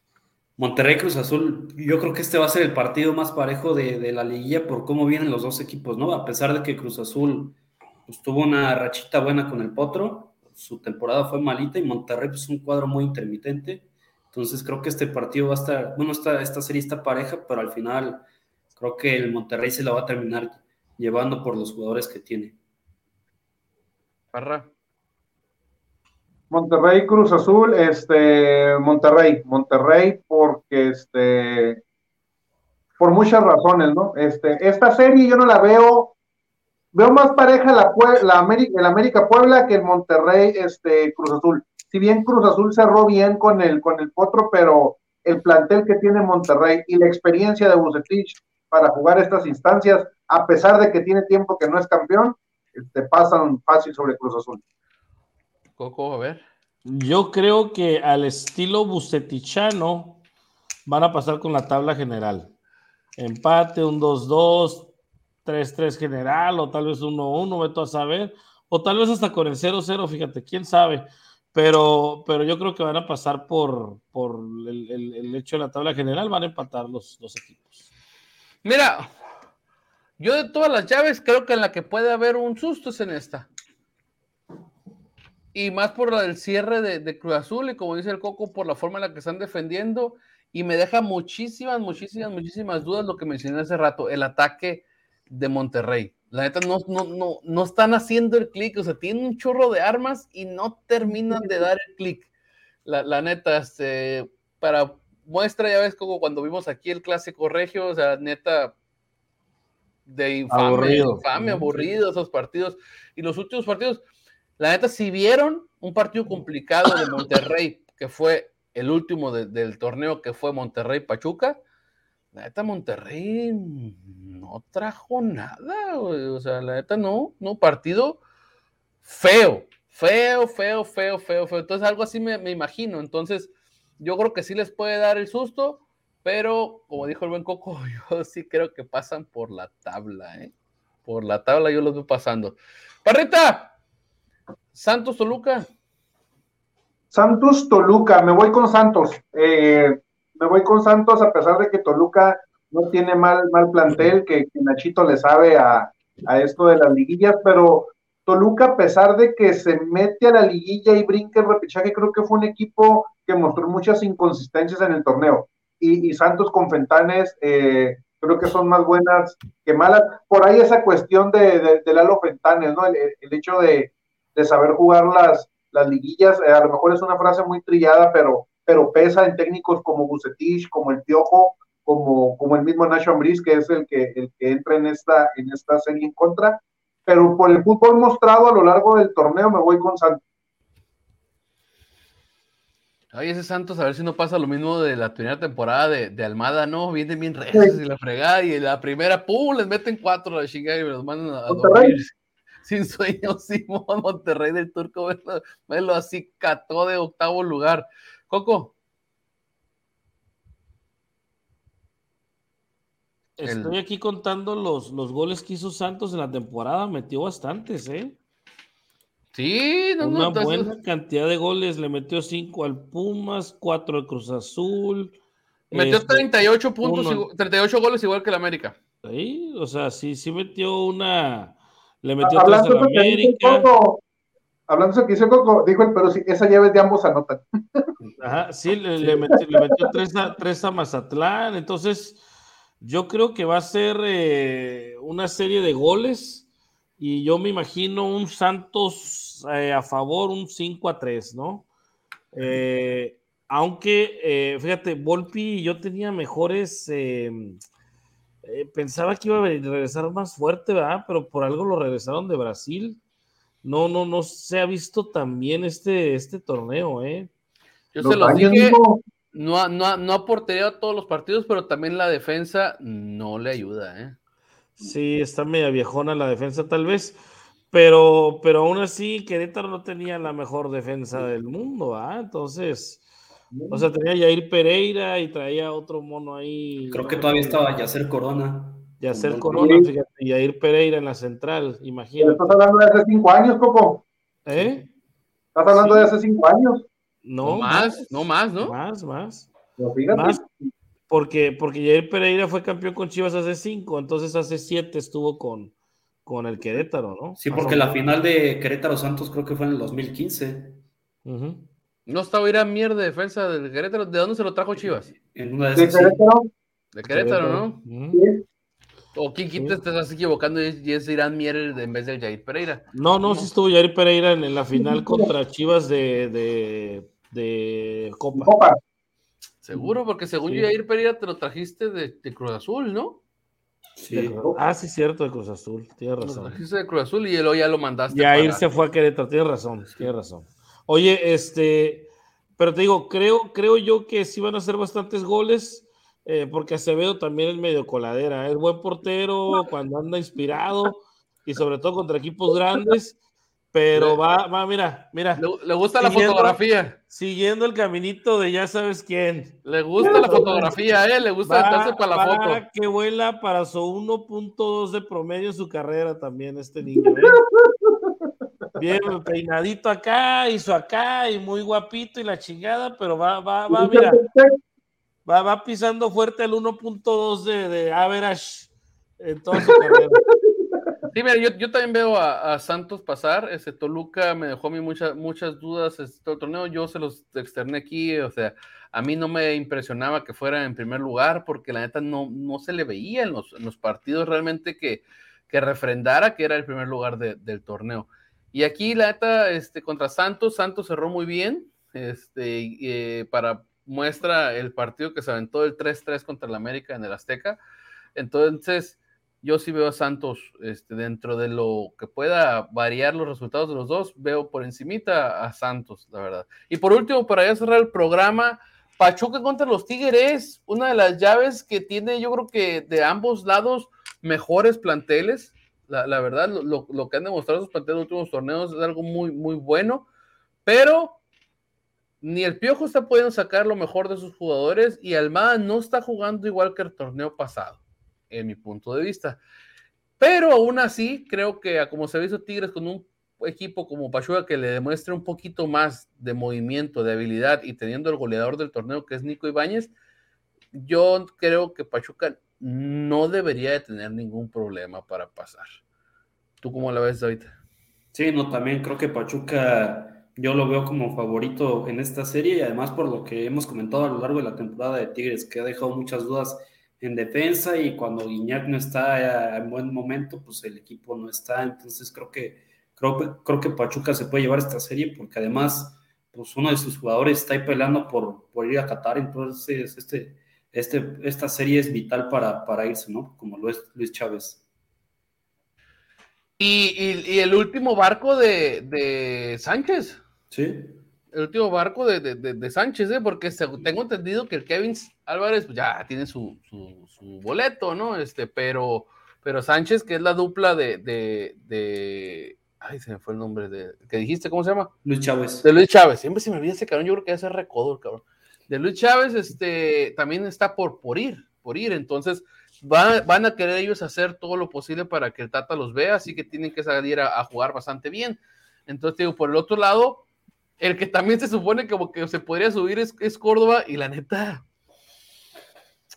Monterrey Cruz Azul, yo creo que este va a ser el partido más parejo de, de la liguilla por cómo vienen los dos equipos, ¿no? A pesar de que Cruz Azul pues, tuvo una rachita buena con el Potro, su temporada fue malita y Monterrey pues, es un cuadro muy intermitente. Entonces creo que este partido va a estar, bueno, esta, esta serie está pareja, pero al final creo que el Monterrey se la va a terminar llevando por los jugadores que tiene. Parra. Monterrey Cruz Azul, este, Monterrey, Monterrey, porque este, por muchas razones, ¿no? Este, esta serie yo no la veo, veo más pareja la, la América, el América Puebla que el Monterrey, este, Cruz Azul. Si bien Cruz Azul cerró bien con el, con el Potro, pero el plantel que tiene Monterrey y la experiencia de Bucetich para jugar estas instancias, a pesar de que tiene tiempo que no es campeón, este, pasan fácil sobre Cruz Azul. Coco, a ver. Yo creo que al estilo bucetichano van a pasar con la tabla general. Empate, un 2-2, 3-3 general, o tal vez 1-1, veto a saber, o tal vez hasta con el 0-0, fíjate, quién sabe. Pero, pero yo creo que van a pasar por, por el, el- el hecho de la tabla general, van a empatar los dos equipos. Mira, yo de todas las llaves creo que en la que puede haber un susto es en esta. Y más por la del cierre de, de Cruz Azul y como dice el Coco, por la forma en la que están defendiendo. Y me deja muchísimas, muchísimas, muchísimas dudas lo que mencioné hace rato, el ataque de Monterrey. La neta, no, no, no, no están haciendo el clic, o sea, tienen un chorro de armas y no terminan de dar el clic. La, la neta, este, para muestra, ya ves como cuando vimos aquí el clásico regio, o sea, neta, de infame, Aburrido. infame, aburrido esos partidos. Y los últimos partidos, la neta, si vieron un partido complicado de Monterrey, que fue el último de- del torneo, que fue Monterrey-Pachuca, la neta, Monterrey no trajo nada, güey. o sea, la neta, no, no, partido feo, feo, feo, feo, feo, feo. Entonces, algo así me, me imagino. Entonces, yo creo que sí les puede dar el susto, pero como dijo el buen Coco, yo sí creo que pasan por la tabla, ¿eh? Por la tabla yo los veo pasando. Parrita, Santos Toluca. Santos Toluca, me voy con Santos. Eh, me voy con Santos a pesar de que Toluca no tiene mal, mal plantel, que, Nachito le sabe a, a esto de las liguillas, pero Toluca, a pesar de que se mete a la liguilla y brinca el repechaje, creo que fue un equipo que mostró muchas inconsistencias en el torneo. Y, Santos con Fentanes, eh, creo que son más buenas que malas. Por ahí esa cuestión de, de, de Fentanes, ¿no? El hecho de, de saber jugar las, las liguillas, eh, a lo mejor es una frase muy trillada, pero, pero pesa en técnicos como Bucetich, como el Piojo, como, como el mismo Nacho Ambriz, que es el que, el que entra en esta, en esta serie en contra. Pero por el fútbol mostrado a lo largo del torneo me voy con Santos. Ay, ese Santos, a ver si no pasa lo mismo de la primera temporada de, de Almada, ¿no? Vienen bien recios y la fregada, y la primera, ¡pum! Les meten cuatro a la chingada y los mandan a, a dormir. Sin sueño, Simón Monterrey del Turco, verlo, verlo así cató de octavo lugar. Coco, El- Estoy aquí contando los, los goles que hizo Santos en la temporada, metió bastantes, ¿eh? sí, no, Una buena cantidad de goles, le metió cinco al Pumas, cuatro al Cruz Azul. metió este, 38 puntos, uno- igual- 38 goles igual que el América. ahí, o sea, sí, sí metió una, le metió tres Hablando que dice América. Coco, hablando de que dice Coco, dijo el pero sí, esa llave de ambos anotan. Ajá, sí, le, le metió, le metió tres, a, tres a Mazatlán. Entonces, yo creo que va a ser eh, una serie de goles y yo me imagino un Santos eh, a favor, un 5 a 3, ¿no? Eh, aunque, eh, fíjate, Volpi yo tenía mejores, eh, eh, pensaba que iba a regresar más fuerte, ¿verdad? Pero por algo lo regresaron de Brasil. No, no, no se ha visto tan bien este, este torneo, ¿eh? Yo Los se los años dije, no, ha- no, ha- no ha portereado todos los partidos, pero también la defensa no le ayuda, ¿eh? Sí, está media viejona la defensa tal vez, pero, pero aún así Querétaro no tenía la mejor defensa del mundo, ¿ah? Entonces, o sea, tenía Jair Pereira y traía otro mono ahí. Creo que todavía estaba Yacer Corona. Yacer Corona, fíjate, y Jair Pereira en la central, imagínate. Estás hablando de hace cinco años, Coco. ¿Eh? Estás hablando de hace cinco años. No, No más, no más, ¿no? Más, más. Pero fíjate. Más, porque, porque Jair Pereira fue campeón con Chivas hace cinco, entonces hace siete estuvo con, con el Querétaro, ¿no? Sí, porque la final de Querétaro Santos creo que fue en el 2015. Ujú. No estaba Irán Mier de defensa del Querétaro. ¿De dónde se lo trajo Chivas? En una de ¿De esas. sí. Querétaro? De Querétaro, ¿no? Sí. O quién quita, te estás equivocando y es, Irán Mier en vez de Jair Pereira. No, no, sí estuvo Jair Pereira en, en la final contra Chivas de, de, de Copa. Copa. Seguro, porque según Sí. Jair Pereira te lo trajiste de, de Cruz Azul, ¿no? Sí. Ah, sí, cierto, de Cruz Azul, tienes Lo razón. trajiste de Cruz Azul y luego ya lo mandaste. Jair para- se fue a Querétaro, tienes razón, tienes razón. Oye, este, pero te digo, creo, creo yo que sí van a hacer bastantes goles, eh, porque Acevedo también es medio coladera, es buen portero cuando anda inspirado y sobre todo contra equipos grandes, pero va, va, mira, mira, Le, le gusta la fotografía. siguiendo el caminito de ya sabes quién. Le gusta la fotografía, ¿eh? Le gusta estarse para la va foto. que vuela para su 1.2 de promedio en su carrera también este niño. ¿eh? Bien peinadito acá, hizo acá y muy guapito y la chingada, pero va, va, va, mira, va, va pisando fuerte el 1.2 de, de average en toda su carrera. Sí, mira, yo, yo también veo a, a Santos pasar. Ese Toluca me dejó a mí muchas, muchas dudas este torneo. Yo se los externé aquí. O sea, a mí no me impresionaba que fuera en primer lugar porque la neta no, no se le veía en los, en los partidos realmente que, que refrendara que era el primer lugar de- del torneo. Y aquí la neta, este, contra Santos, Santos cerró muy bien. Este, eh, para muestra el partido que se aventó el 3-3 contra el América en el Azteca. Entonces, yo sí veo a Santos este, dentro de lo que pueda variar los resultados de los dos, veo por encimita a Santos, la verdad. Y por último, para ya cerrar el programa, Pachuca contra los Tigres, una de las llaves que tiene, yo creo que de ambos lados, mejores planteles. La, la verdad, lo, lo, que han demostrado esos planteles en los últimos torneos es algo muy, muy bueno, pero ni el Piojo está pudiendo sacar lo mejor de sus jugadores y Almada no está jugando igual que el torneo pasado en mi punto de vista. Pero aún así, creo que como se visto Tigres con un equipo como Pachuca que le demuestre un poquito más de movimiento, de habilidad y teniendo el goleador del torneo que es Nico Ibáñez, yo creo que Pachuca no debería de tener ningún problema para pasar. ¿Tú cómo la ves, David? Sí, no, también creo que Pachuca yo lo veo como favorito en esta serie y además por lo que hemos comentado a lo largo de la temporada de Tigres, que ha dejado muchas dudas en defensa y cuando Guiñac no está en buen momento, pues el equipo no está. Entonces creo que, creo, creo que Pachuca se puede llevar esta serie porque además pues uno de sus jugadores está ahí peleando por, por ir a Qatar, entonces este, este, esta serie es vital para, para irse, ¿no? Como lo es Luis Chávez. Y, y, y el último barco de, de, Sánchez. Sí. El último barco de, de, de Sánchez, ¿eh? porque tengo entendido que el Kevin Álvarez pues, ya tiene su, su, su, boleto, ¿no? Este, pero, pero Sánchez, que es la dupla de, de, Ay, se me fue el nombre de. que dijiste? ¿Cómo se llama? Luis Chávez. De Luis Chávez. Siempre se me olvida ese cabrón. Yo creo que ese recodo, cabrón. De Luis Chávez, este, también está por, por ir, por ir. Entonces, van, van a querer ellos hacer todo lo posible para que el Tata los vea, así que tienen que salir a, a jugar bastante bien. Entonces, digo, por el otro lado, el que también se supone como que se podría subir es, es Córdoba, y la neta,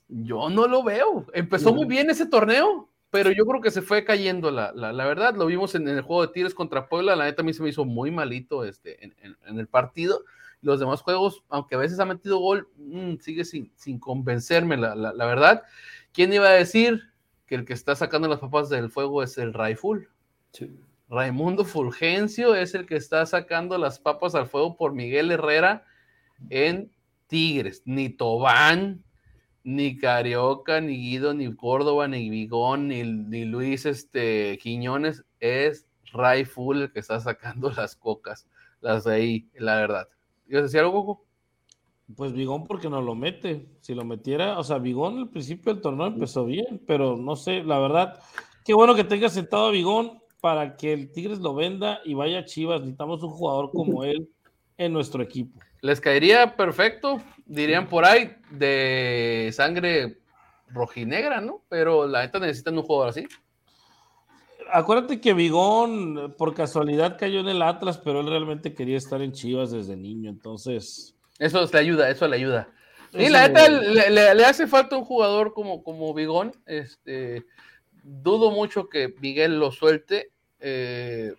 yo no lo veo. Empezó muy bien ese torneo, pero yo creo que se fue cayendo la, la, la, verdad. Lo vimos en, en, el juego de Tigres contra Puebla. La neta a mí se me hizo muy malito este, en, en, en el partido. Los demás juegos, aunque a veces ha metido gol, mmm, sigue sin, sin convencerme, la, la, la, verdad. ¿Quién iba a decir que el que está sacando las papas del fuego es el Raiful? Sí. Raimundo Fulgencio es el que está sacando las papas al fuego por Miguel Herrera en Tigres. Ni Tobán, ni Carioca, ni Guido, ni Córdoba, ni Vigón, ni, ni Luis este, Quiñones, es Ray Full el que está sacando las cocas, las de ahí, la verdad. ¿Ibas a decir algo, Coco? Pues Vigón porque no lo mete. Si lo metiera, o sea, Vigón al principio del torneo empezó bien, pero no sé, la verdad, qué bueno que tenga sentado a Vigón. para que el Tigres lo venda y vaya a Chivas. Necesitamos un jugador como él en nuestro equipo. Les caería perfecto, dirían por ahí, de sangre rojinegra, ¿no? Pero la neta necesitan un jugador así. Acuérdate que Vigón por casualidad cayó en el Atlas, pero él realmente quería estar en Chivas desde niño, entonces. Eso le ayuda, eso le ayuda. Y la neta le, le, hace falta un jugador como, como Vigón. Este, dudo mucho que Miguel lo suelte. Eh,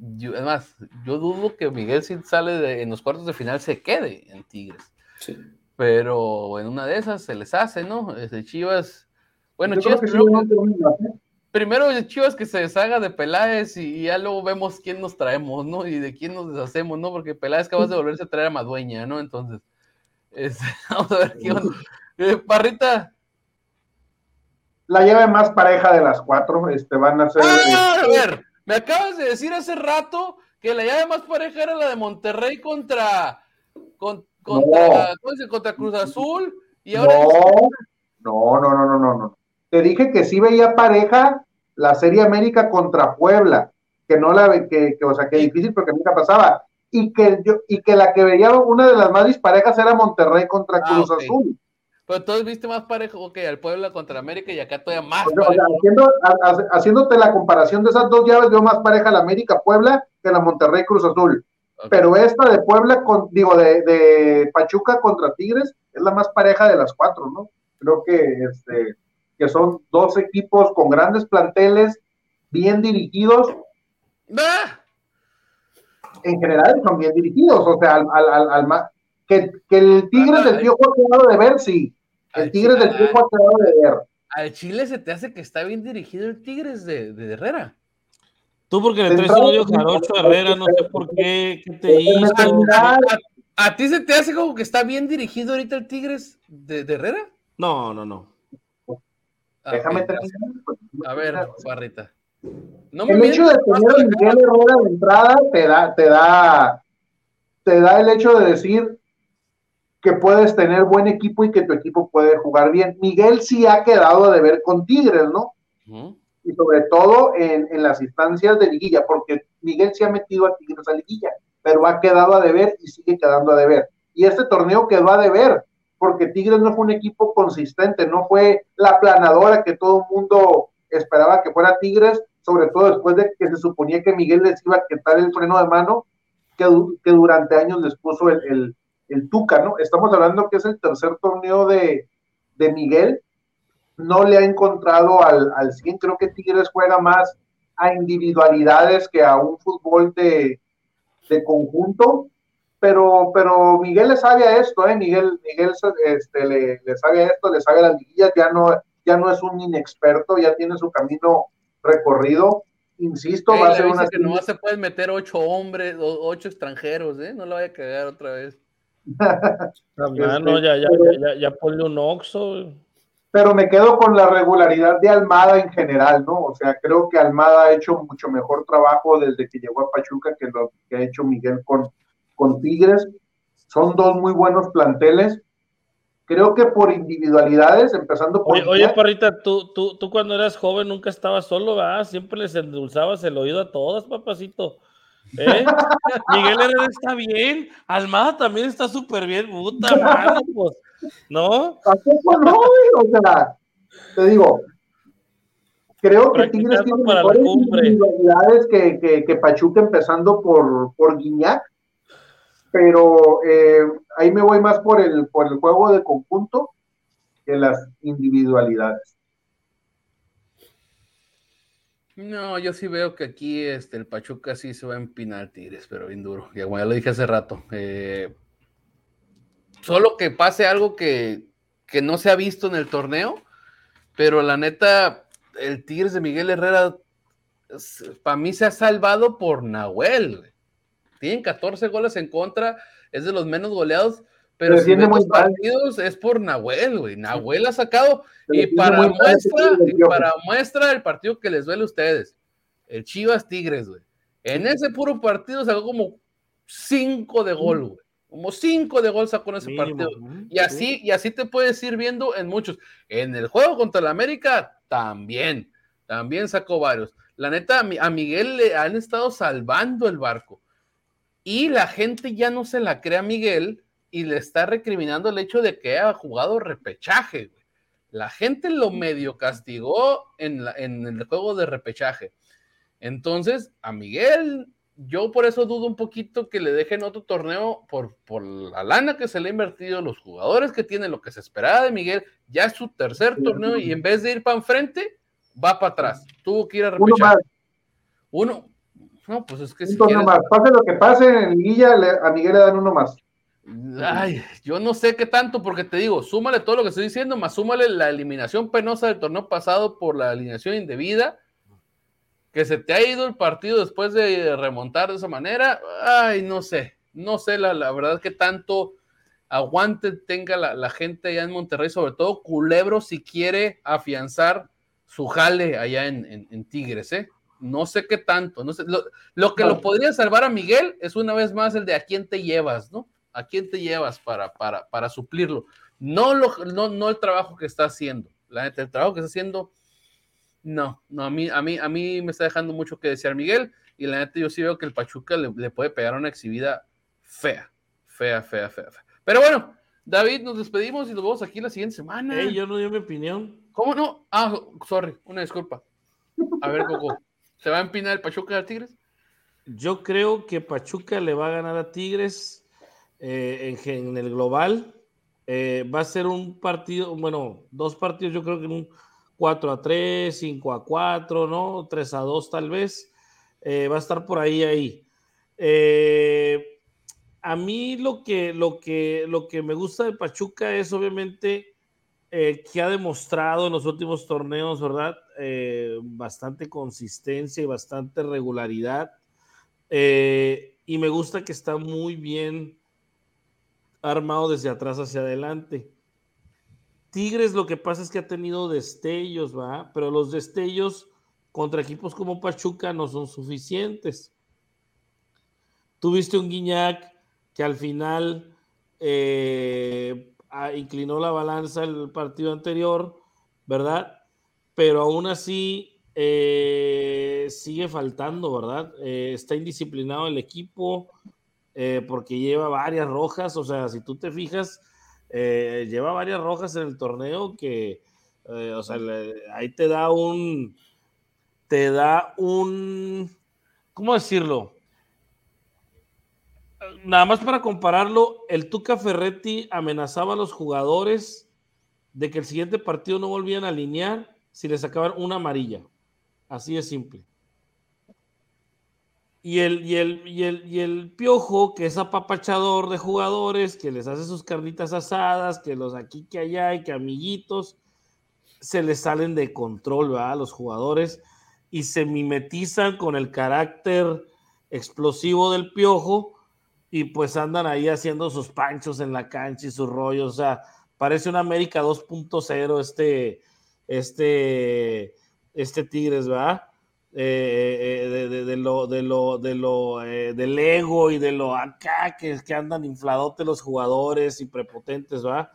además, yo dudo que Miguel si sale en los cuartos de final se quede en Tigres. Sí. Pero en una de esas se les hace, ¿no? Desde Chivas. Bueno, Chivas primero, Chivas que se deshaga de Peláez y, ya luego vemos quién nos traemos, ¿no? Y de quién nos deshacemos, ¿no? Porque Peláez acaba de volverse a traer a Madueña, ¿no? Entonces, vamos a ver qué onda. Eh, Parrita. La lleve más pareja de las cuatro, este, van a ser. Ah, a ver, me acabas de decir hace rato que la llave más pareja era la de Monterrey contra, contra, contra Cruz Azul. Y ahora no, no, no, no, no, no. Te dije que sí veía pareja la Serie América contra Puebla, que no la que, que o sea, que difícil porque nunca pasaba. Y que yo, y que la que veía una de las más disparejas era Monterrey contra ah, Cruz Azul. Pero entonces viste más parejo, ok, al Puebla contra América y acá todavía más. haciéndote la comparación de esas dos llaves, veo más pareja la América Puebla que la Monterrey Cruz Azul. Pero esta de Puebla, con, digo, de, de, Pachuca contra Tigres, es la más pareja de las cuatro, ¿no? Creo que, este, que son dos equipos con grandes planteles, bien dirigidos. En general son bien dirigidos, o sea, al, al, al, que, que el Tigres del Piojo ha quedado de ver, sí. El Tigres del Piojo ha quedado de ver. Al Chile se te hace que está bien dirigido el Tigres de, de Herrera. Tú porque le traes un odio jarocho a Herrera, no sé por qué, qué te hizo. ¿A, ti se te hace como que está bien dirigido ahorita el Tigres de, de Herrera? No, no, no. Déjame terminar. Pues, a ver, Barrita. No el hecho de tener a Miguel Herrera de entrada te da, te da, te da el hecho de decir que puedes tener buen equipo y que tu equipo puede jugar bien. Miguel sí ha quedado a deber con Tigres, ¿no? Y sobre todo en, las instancias de liguilla, porque Miguel se ha metido a Tigres a liguilla, pero ha quedado a deber y sigue quedando a deber. Y este torneo quedó a deber, porque Tigres no fue un equipo consistente, no fue la planadora que todo el mundo esperaba que fuera Tigres, sobre todo después de que se suponía que Miguel les iba a quitar el freno de mano que, durante años les puso el el Tuca, ¿no? Estamos hablando que es el tercer torneo de, Miguel, no le ha encontrado al, al 100, creo que Tigres juega más a individualidades que a un fútbol de, conjunto, pero, pero Miguel le sabe a esto, ¿eh? Miguel, Miguel este, le, sabe a esto, le sabe a las liguillas, ya no, ya no es un inexperto, ya tiene su camino recorrido. Insisto, va a ser una. que no se pueden meter ocho hombres, ocho extranjeros, ¿eh? No lo vaya a cagar otra vez. no, ya, ya, ya, ya ponle un oxo. Pero me quedo con la regularidad de Almada en general, ¿no? O sea, creo que Almada ha hecho mucho mejor trabajo desde que llegó a Pachuca que lo que ha hecho Miguel con, con Tigres. Son dos muy buenos planteles. Creo que por individualidades, empezando por. Oye, oye Parrita, tú, tú, tú cuando eras joven nunca estabas solo, ¿verdad? Siempre les endulzabas el oído a todas, papacito. ¿Eh? Miguel Herrera está bien, Almada también está súper bien, puta madre, pues, ¿no? Tampoco no, o sea, te digo, creo que Tigres tiene mejores individualidades que, que, que, Pachuca empezando por, por Guiñac, pero eh, ahí me voy más por el, por el juego de conjunto que las individualidades. No, yo sí veo que aquí este, el Pachuca sí se va a empinar Tigres, pero bien duro. Ya, ya lo dije hace rato. Eh, solo que pase algo que, no se ha visto en el torneo, pero la neta, el Tigres de Miguel Herrera, para mí se ha salvado por Nahuel. Tienen 14 goles en contra, es de los menos goleados pero si los partidos es por Nahuel, güey. Nahuel ha sacado. y para muestra, y para muestra el partido que les duele a ustedes. El Chivas Tigres, güey. En ese puro partido sacó como cinco de gol, güey. Como cinco de gol sacó en ese partido. Y así, y así te puedes ir viendo en muchos. En el juego contra el América, también. también sacó varios. La neta, a Miguel le han estado salvando el barco. Y la gente ya no se la cree a Miguel y le está recriminando el hecho de que ha jugado repechaje. La gente lo medio castigó en, en el juego de repechaje. Entonces, a Miguel, yo por eso dudo un poquito que le dejen otro torneo por, por la lana que se le ha invertido, los jugadores que tienen, lo que se esperaba de Miguel, ya es su tercer torneo y en vez de ir para enfrente, va para atrás. Tuvo que ir a repechaje. Uno, no, pues es que si más. Pase lo que pase en Liguilla, a Miguel le dan uno más. Ay, yo no sé qué tanto, porque te digo, súmale todo lo que estoy diciendo, más súmale la eliminación penosa del torneo pasado por la alineación indebida, que se te ha ido el partido después de remontar de esa manera. Ay, no sé, no sé la, la verdad que tanto aguante tenga la, gente allá en Monterrey, sobre todo Culebro, si quiere afianzar su jale allá en, en Tigres, ¿eh? No sé qué tanto, no sé. Lo, que lo podría salvar a Miguel es una vez más el de a quién te llevas, ¿no? ¿A quién te llevas para, para, para suplirlo? No, lo, no, no el trabajo que está haciendo. La neta, el trabajo que está haciendo, no, no, a mí, a mí, a mí me está dejando mucho que desear Miguel. Y la neta, yo sí veo que el Pachuca le, puede pegar una exhibida fea, fea, fea, fea, fea. Pero bueno, David, nos despedimos y nos vemos aquí la siguiente semana. yo no di mi opinión. ¿Cómo no? Ah, sorry, una disculpa. A ver, Coco. ¿Se va a empinar el Pachuca a Tigres? Yo creo que Pachuca le va a ganar a Tigres eh, en, el global. Eh, va a ser un partido, bueno, dos partidos, yo creo que un 4 a 3, 5 a 4, ¿no? 3 a 2 tal vez. Eh, va a estar por ahí, ahí. a mí lo que, lo, que, lo que me gusta de Pachuca es obviamente eh, que ha demostrado en los últimos torneos, ¿verdad? Eh, bastante consistencia y bastante regularidad. Eh, y me gusta que está muy bien armado desde atrás hacia adelante. Tigres lo que pasa es que ha tenido destellos, ¿va? Pero los destellos contra equipos como Pachuca no son suficientes. Tuviste un Guiñac que al final inclinó la balanza el partido anterior, ¿verdad? Pero aún así eh, sigue faltando, ¿verdad? Eh, está indisciplinado el equipo eh, porque lleva varias rojas, o sea, si tú te fijas, lleva varias rojas en el torneo que, o sea, ahí te da un, te da un, ¿cómo decirlo? Nada más para compararlo, el Tuca Ferretti amenazaba a los jugadores de que el siguiente partido no volvían a alinear si les sacaban una amarilla. Así de simple. Y el, y el, y el, y el piojo, que es apapachador de jugadores, que les hace sus carnitas asadas, que los aquí, que allá, y que amiguitos, se les salen de control, ¿verdad? Los jugadores y se mimetizan con el carácter explosivo del piojo y pues andan ahí haciendo sus panchos en la cancha y sus rollos, o sea, parece una América 2.0 este, este, este Tigres, ¿verdad? Eh, eh, de, de, lo, de lo, de lo, eh, del ego y de lo acá que, que andan infladote los jugadores y prepotentes, ¿verdad?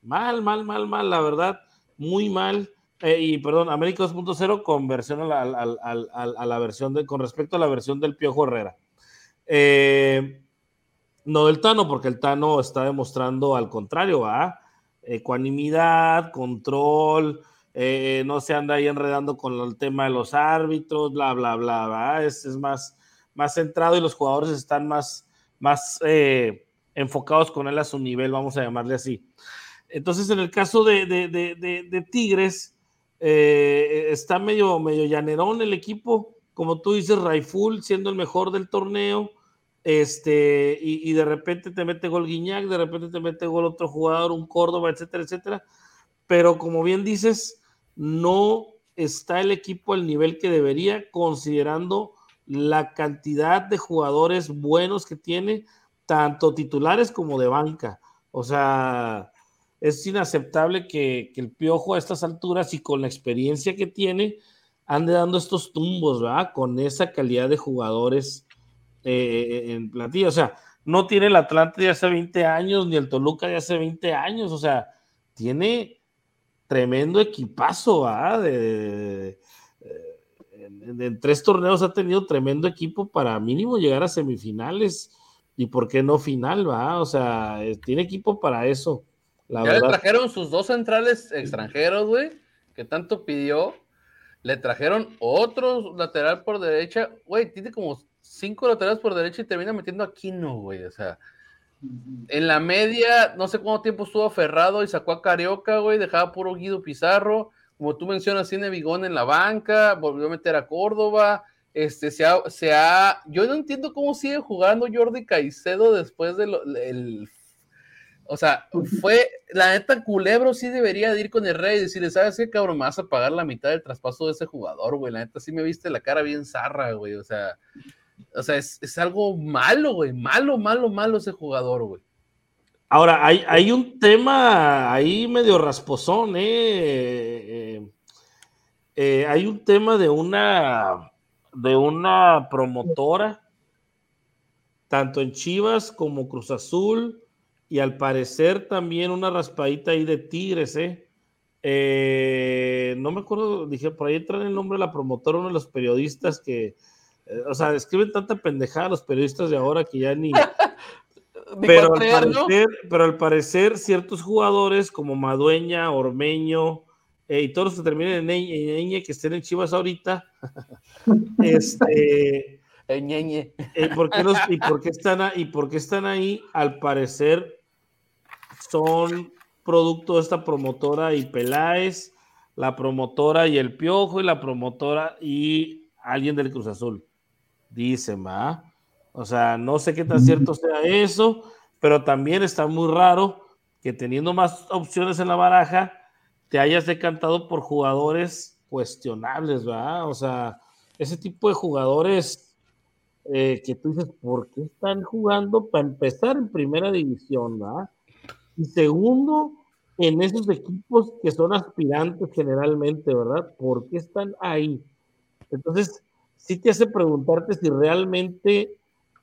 Mal, mal, mal, mal, la verdad, muy mal. y perdón, América 2.0 con versión a la, a la, versión de, con respecto a la versión del Piojo Herrera. Eh, no del Tano, porque el Tano está demostrando al contrario, ¿va? Ecuanimidad, control, eh, no se anda ahí enredando con el tema de los árbitros, bla, bla, bla, ¿va? Es, es más, más centrado y los jugadores están más, más eh, enfocados con él a su nivel, vamos a llamarle así. Entonces, en el caso de, de, Tigres, eh, está medio, medio llanerón el equipo, como tú dices, Raiful siendo el mejor del torneo, este, y, de repente te mete gol Guiñac, de repente te mete gol otro jugador, un Córdoba, etcétera, etcétera. Pero como bien dices, no está el equipo al nivel que debería, considerando la cantidad de jugadores buenos que tiene, tanto titulares como de banca. O sea, es inaceptable que, que el Piojo a estas alturas y con la experiencia que tiene, ande dando estos tumbos, ¿verdad? Con esa calidad de jugadores eh, en plantilla. O sea, no tiene el Atlante de hace 20 años, ni el Toluca de hace 20 años. O sea, tiene tremendo equipazo, De, en, en tres torneos ha tenido tremendo equipo para mínimo llegar a semifinales y por qué no final, va, o sea, eh, tiene equipo para eso. La ya le verdad. trajeron sus dos centrales extranjeros, güey, que tanto pidió. Le trajeron otro lateral por derecha. Güey, tiene como cinco laterales por derecha y termina metiendo a Kino, güey. O sea, en la media, no sé cuánto tiempo estuvo aferrado y sacó a Carioca, güey. Dejaba puro Guido Pizarro. Como tú mencionas, tiene Bigón en la banca. Volvió a meter a Córdoba. Este, se ha, se ha- yo no entiendo cómo sigue jugando Jordi Caicedo después del el o sea, fue, la neta, Culebro sí debería de ir con el rey y decirle, ¿sabes qué, cabrón? Me vas a pagar la mitad del traspaso de ese jugador, güey. La neta, sí me viste la cara bien zarra, güey. O sea, o sea, es, es algo malo, güey. Malo, malo, malo ese jugador, güey. Ahora, hay, hay un tema ahí medio rasposón, ¿eh? Eh, eh, hay un tema de una, de una promotora, tanto en Chivas como Cruz Azul, y al parecer también una raspadita ahí de Tigres, ¿eh? Eh, no me acuerdo, dije, por ahí traen el nombre de la promotora, uno de los periodistas que, eh, o sea, escriben tanta pendejada los periodistas de ahora que ya ni... Pero al, parecer, pero al parecer ciertos jugadores como Madueña, Ormeño eh, y todos los que terminen en Eñe, Eñe, que estén en Chivas ahorita, este, Eh, ñeñe. eh, ¿por qué los- y, por qué están a- ¿y por qué están ahí? Al parecer son producto de esta promotora y Peláez, la promotora y el Piojo y la promotora y alguien del Cruz Azul. Dicen, ¿va? O sea, no sé qué tan cierto sea eso, pero también está muy raro que teniendo más opciones en la baraja, te hayas decantado por jugadores cuestionables, ¿va? O sea, ese tipo de jugadores eh, que tú dices, ¿por qué están jugando para empezar en primera división, ¿va? Y segundo, en esos equipos que son aspirantes generalmente, ¿verdad? ¿Por qué están ahí? Entonces, sí te hace preguntarte si realmente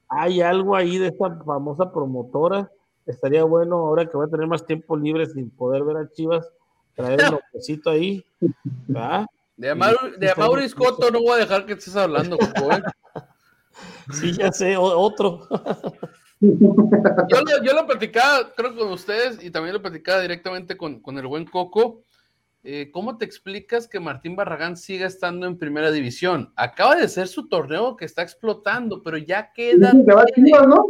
hay algo ahí de esta famosa promotora. Estaría bueno ahora que voy a tener más tiempo libre sin poder ver a Chivas, traer un lopecito ahí, ¿verdad? De Amau- de Amaury Cotto no voy a dejar que estés hablando, Coco, ¿eh? Sí, ya sé, otro. Yo lo, yo lo platicaba, creo, con ustedes y también lo platicaba directamente con, con el buen Coco. Eh, ¿Cómo te explicas que Martín Barragán siga estando en primera división? Acaba de ser su torneo que está explotando, pero ya queda. Dicen que va Chivas, ¿no?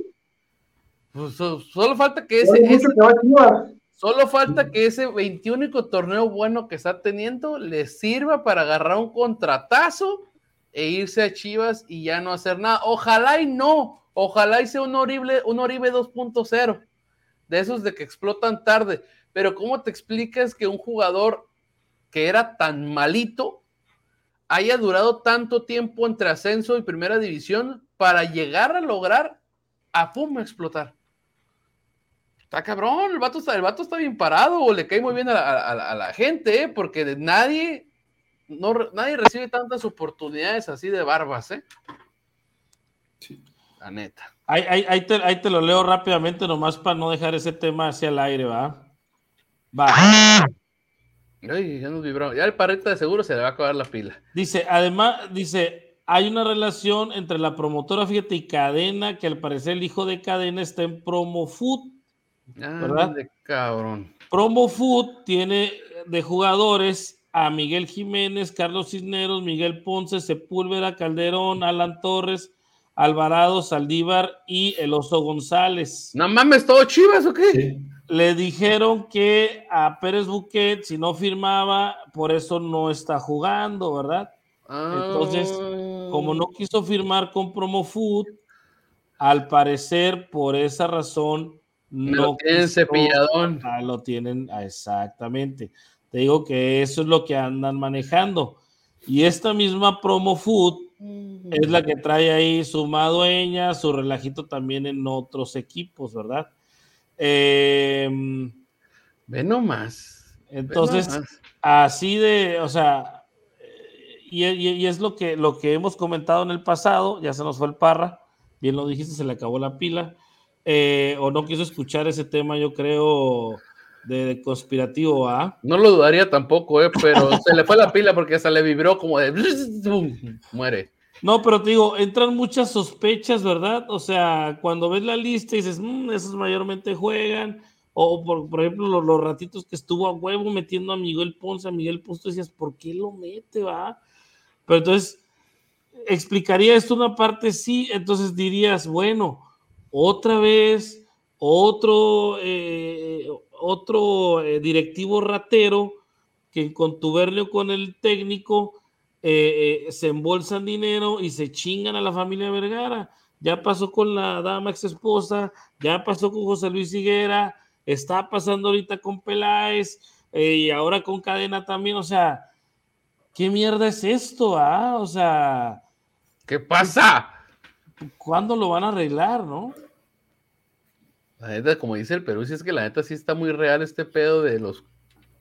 Pues, so- solo falta que ese, que va solo falta que ese 21 torneo bueno que está teniendo le sirva para agarrar un contratazo e irse a Chivas y ya no hacer nada. Ojalá y no, ojalá y sea un horrible, un Oribe 2.0, de esos de que explotan tarde. Pero ¿cómo te explicas que un jugador que era tan malito haya durado tanto tiempo entre ascenso y primera división para llegar a lograr a pum explotar? Está cabrón, el vato está, el vato está bien parado, o le cae muy bien a la, a la- a la gente, ¿eh? porque de nadie, no, nadie recibe tantas oportunidades así de barbas, ¿eh? La neta. Ahí, ahí- ahí te, ahí te lo leo rápidamente, nomás para no dejar ese tema hacia el aire, ¿va? Va. Ay, ya nos vibró. Ya el parrita de seguro se le va a acabar la pila. Dice, además, dice, hay una relación entre la promotora, fíjate, y Cadena, que al parecer el hijo de Cadena está en Promo Food. ¿Verdad? Ande, cabrón. Promo Food tiene de jugadores a Miguel Jiménez, Carlos Cisneros, Miguel Ponce, Sepúlveda, Calderón, Alan Torres, Alvarado, Saldívar y el Oso González. No mames, ¿todo chivas o qué? Sí. Le dijeron que a Pérez Buquet, si no firmaba, por eso no está jugando, ¿verdad? Entonces, Ah. Como no quiso firmar con Promo Food, al parecer por esa razón no lo tienen quiso- cepilladón. Ah, lo tienen, ah, exactamente. Te digo que eso es lo que andan manejando. Y esta misma Promo Food es la que trae ahí su madueña, su relajito también en otros equipos, ¿verdad? Em, Ve nomás. ve entonces, nomás. así de, o sea, eh, y, y- y es lo que, lo que hemos comentado en el pasado, ya se nos fue el parra, bien lo dijiste, se le acabó la pila, eh, o no quiso escuchar ese tema, yo creo, de conspirativo A. No lo dudaría tampoco, eh, pero se le fue la pila porque hasta le vibró como de muere. No, pero te digo, entran muchas sospechas, ¿verdad? O sea, cuando ves la lista y dices, mmm, esos mayormente juegan, o por, por ejemplo, los, los, ratitos que estuvo a huevo metiendo a Miguel Ponce, a Miguel Ponce, decías, ¿por qué lo mete, va? Pero entonces, explicaría esto una parte, sí, entonces dirías, bueno, otra vez, otro, eh, otro eh, directivo ratero que en contubernio con el técnico eh, eh, se embolsan dinero y se chingan a la familia Vergara. Ya pasó con la dama ex esposa, ya pasó con José Luis Higuera, está pasando ahorita con Peláez eh, y ahora con Cadena también. O sea, ¿qué mierda es esto? Ah? O sea, ¿qué pasa? ¿Cuándo lo van a arreglar, no? La neta, como dice el Perú, si es que la neta sí está muy real este pedo de los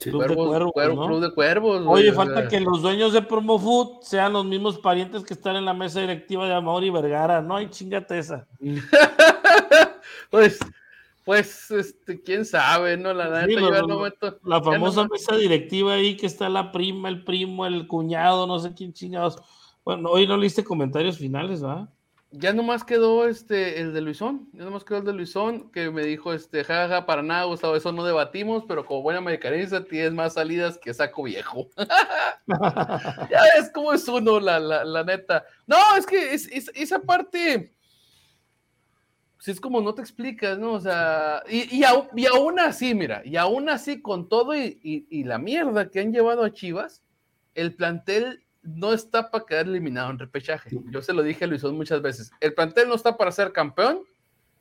Club, cuervos, de cuervos, cuervo, ¿no? Club de Cuervos. Oye, güey, falta o sea, que los dueños de Promo Food sean los mismos parientes que están en la mesa directiva de Amaury Vergara. No hay chingate esa. pues, pues, este, quién sabe, ¿no? La neta, Sí, yo lo- ya lo- no meto- La famosa no- mesa directiva ahí que está la prima, el primo, el cuñado, no sé quién chingados. Bueno, hoy no leíste comentarios finales, ¿va? Ya nomás quedó este, el de Luisón, ya nomás quedó el de Luisón, que me dijo, este, jaja, para nada, Gustavo, eso no debatimos, pero como buena americanista tienes más salidas que saco viejo. ya ves cómo es uno, la, la, la neta. No, es que es, es- esa parte, pues es como no te explicas, ¿no? O sea, y, y, y aún así, mira, y aún así con todo y- y la mierda que han llevado a Chivas, el plantel no está para quedar eliminado en repechaje. Yo se lo dije a Luisón muchas veces. El plantel no está para ser campeón,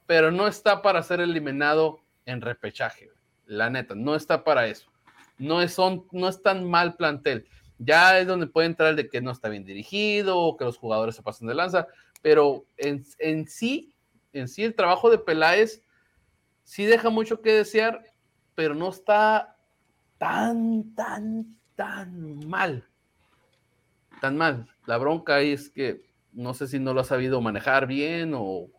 pero no está para ser eliminado en repechaje. La neta, no está para eso. No es, son, no es tan mal plantel. Ya es donde puede entrar el de que no está bien dirigido, o que los jugadores se pasan de lanza, pero en, en sí, en sí el trabajo de Peláez sí deja mucho que desear, pero no está tan, tan, tan mal tan mal. La bronca ahí es que no sé si no lo ha sabido manejar bien o,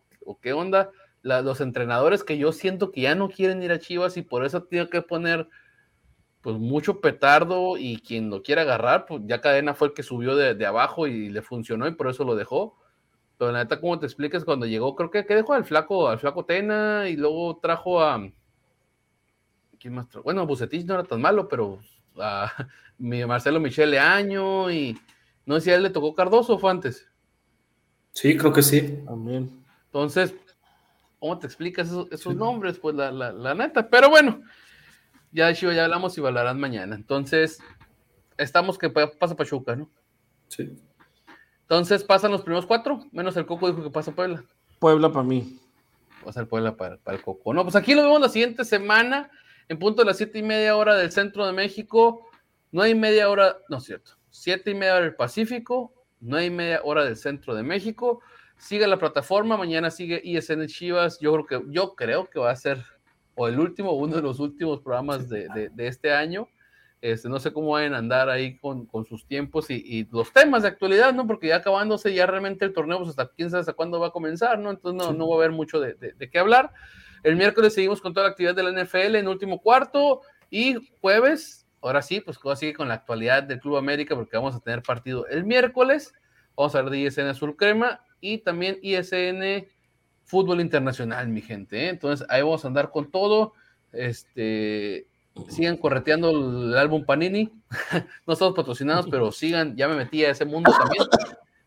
qué onda. Los entrenadores que yo siento que ya no quieren ir a Chivas y por eso tiene que poner pues mucho petardo y quien lo quiera agarrar, pues ya Cadena fue el que subió de, abajo y le funcionó y por eso lo dejó. Pero la neta, ¿cómo te explicas cuando llegó? Creo que, que dejó al flaco, al flaco Tena y luego trajo a ¿quién más trajo? Bueno, Bucetich no era tan malo, pero a mi Marcelo Michele Año y no sé si a él le tocó Cardoso o fue antes. Sí, creo que sí. También. Entonces, ¿cómo te explicas esos, esos nombres? Pues la, la, la neta. Pero bueno, ya de Chivas ya hablamos y hablarán mañana. Entonces, estamos que pa- pasa Pachuca, ¿no? sí. Entonces pasan los primeros cuatro, menos el Coco dijo que pasa Puebla. Puebla para mí. Va a ser Puebla para, para el Coco. No, pues aquí lo vemos la siguiente semana, en punto de las siete y media hora del centro de México. No hay media hora, no es cierto. Siete y media hora del Pacífico, no hay media hora del centro de México. Sigue la plataforma, mañana sigue ISN Chivas. Yo creo que, yo creo que va a ser o el último, uno de los últimos programas de, de- de este año. Este, no sé cómo vayan a andar ahí con, con sus tiempos y, y los temas de actualidad, ¿no? Porque ya acabándose ya realmente el torneo, pues hasta quién sabe hasta cuándo va a comenzar, ¿no? Entonces no, no va a haber mucho de, de- de qué hablar. El miércoles seguimos con toda la actividad de la NFL en último cuarto y jueves, ahora sí, pues todo sigue con la actualidad del Club América porque vamos a tener partido el miércoles. Vamos a hablar de ISN Azul Crema y también ISN Fútbol Internacional, mi gente. ¿eh? Entonces ahí vamos a andar con todo. Este, sigan correteando el álbum Panini. no estamos patrocinados, pero sigan, ya me metí a ese mundo también.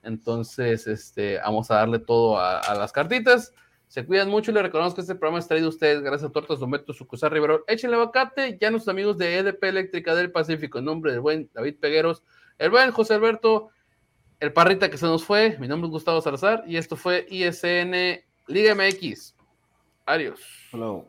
Entonces, este, vamos a darle todo a las cartitas. Se cuidan mucho y les recordamos que este programa es traído a ustedes gracias a Tortas Dometo, Sucursal Rivero. Échenle abacate, ya nuestros amigos de EDP Eléctrica del Pacífico, en nombre del buen David Pegueros, el buen José Alberto, el parrita que se nos fue. Mi nombre es Gustavo Salazar y esto fue ISN Liga MX. Adiós. Hello.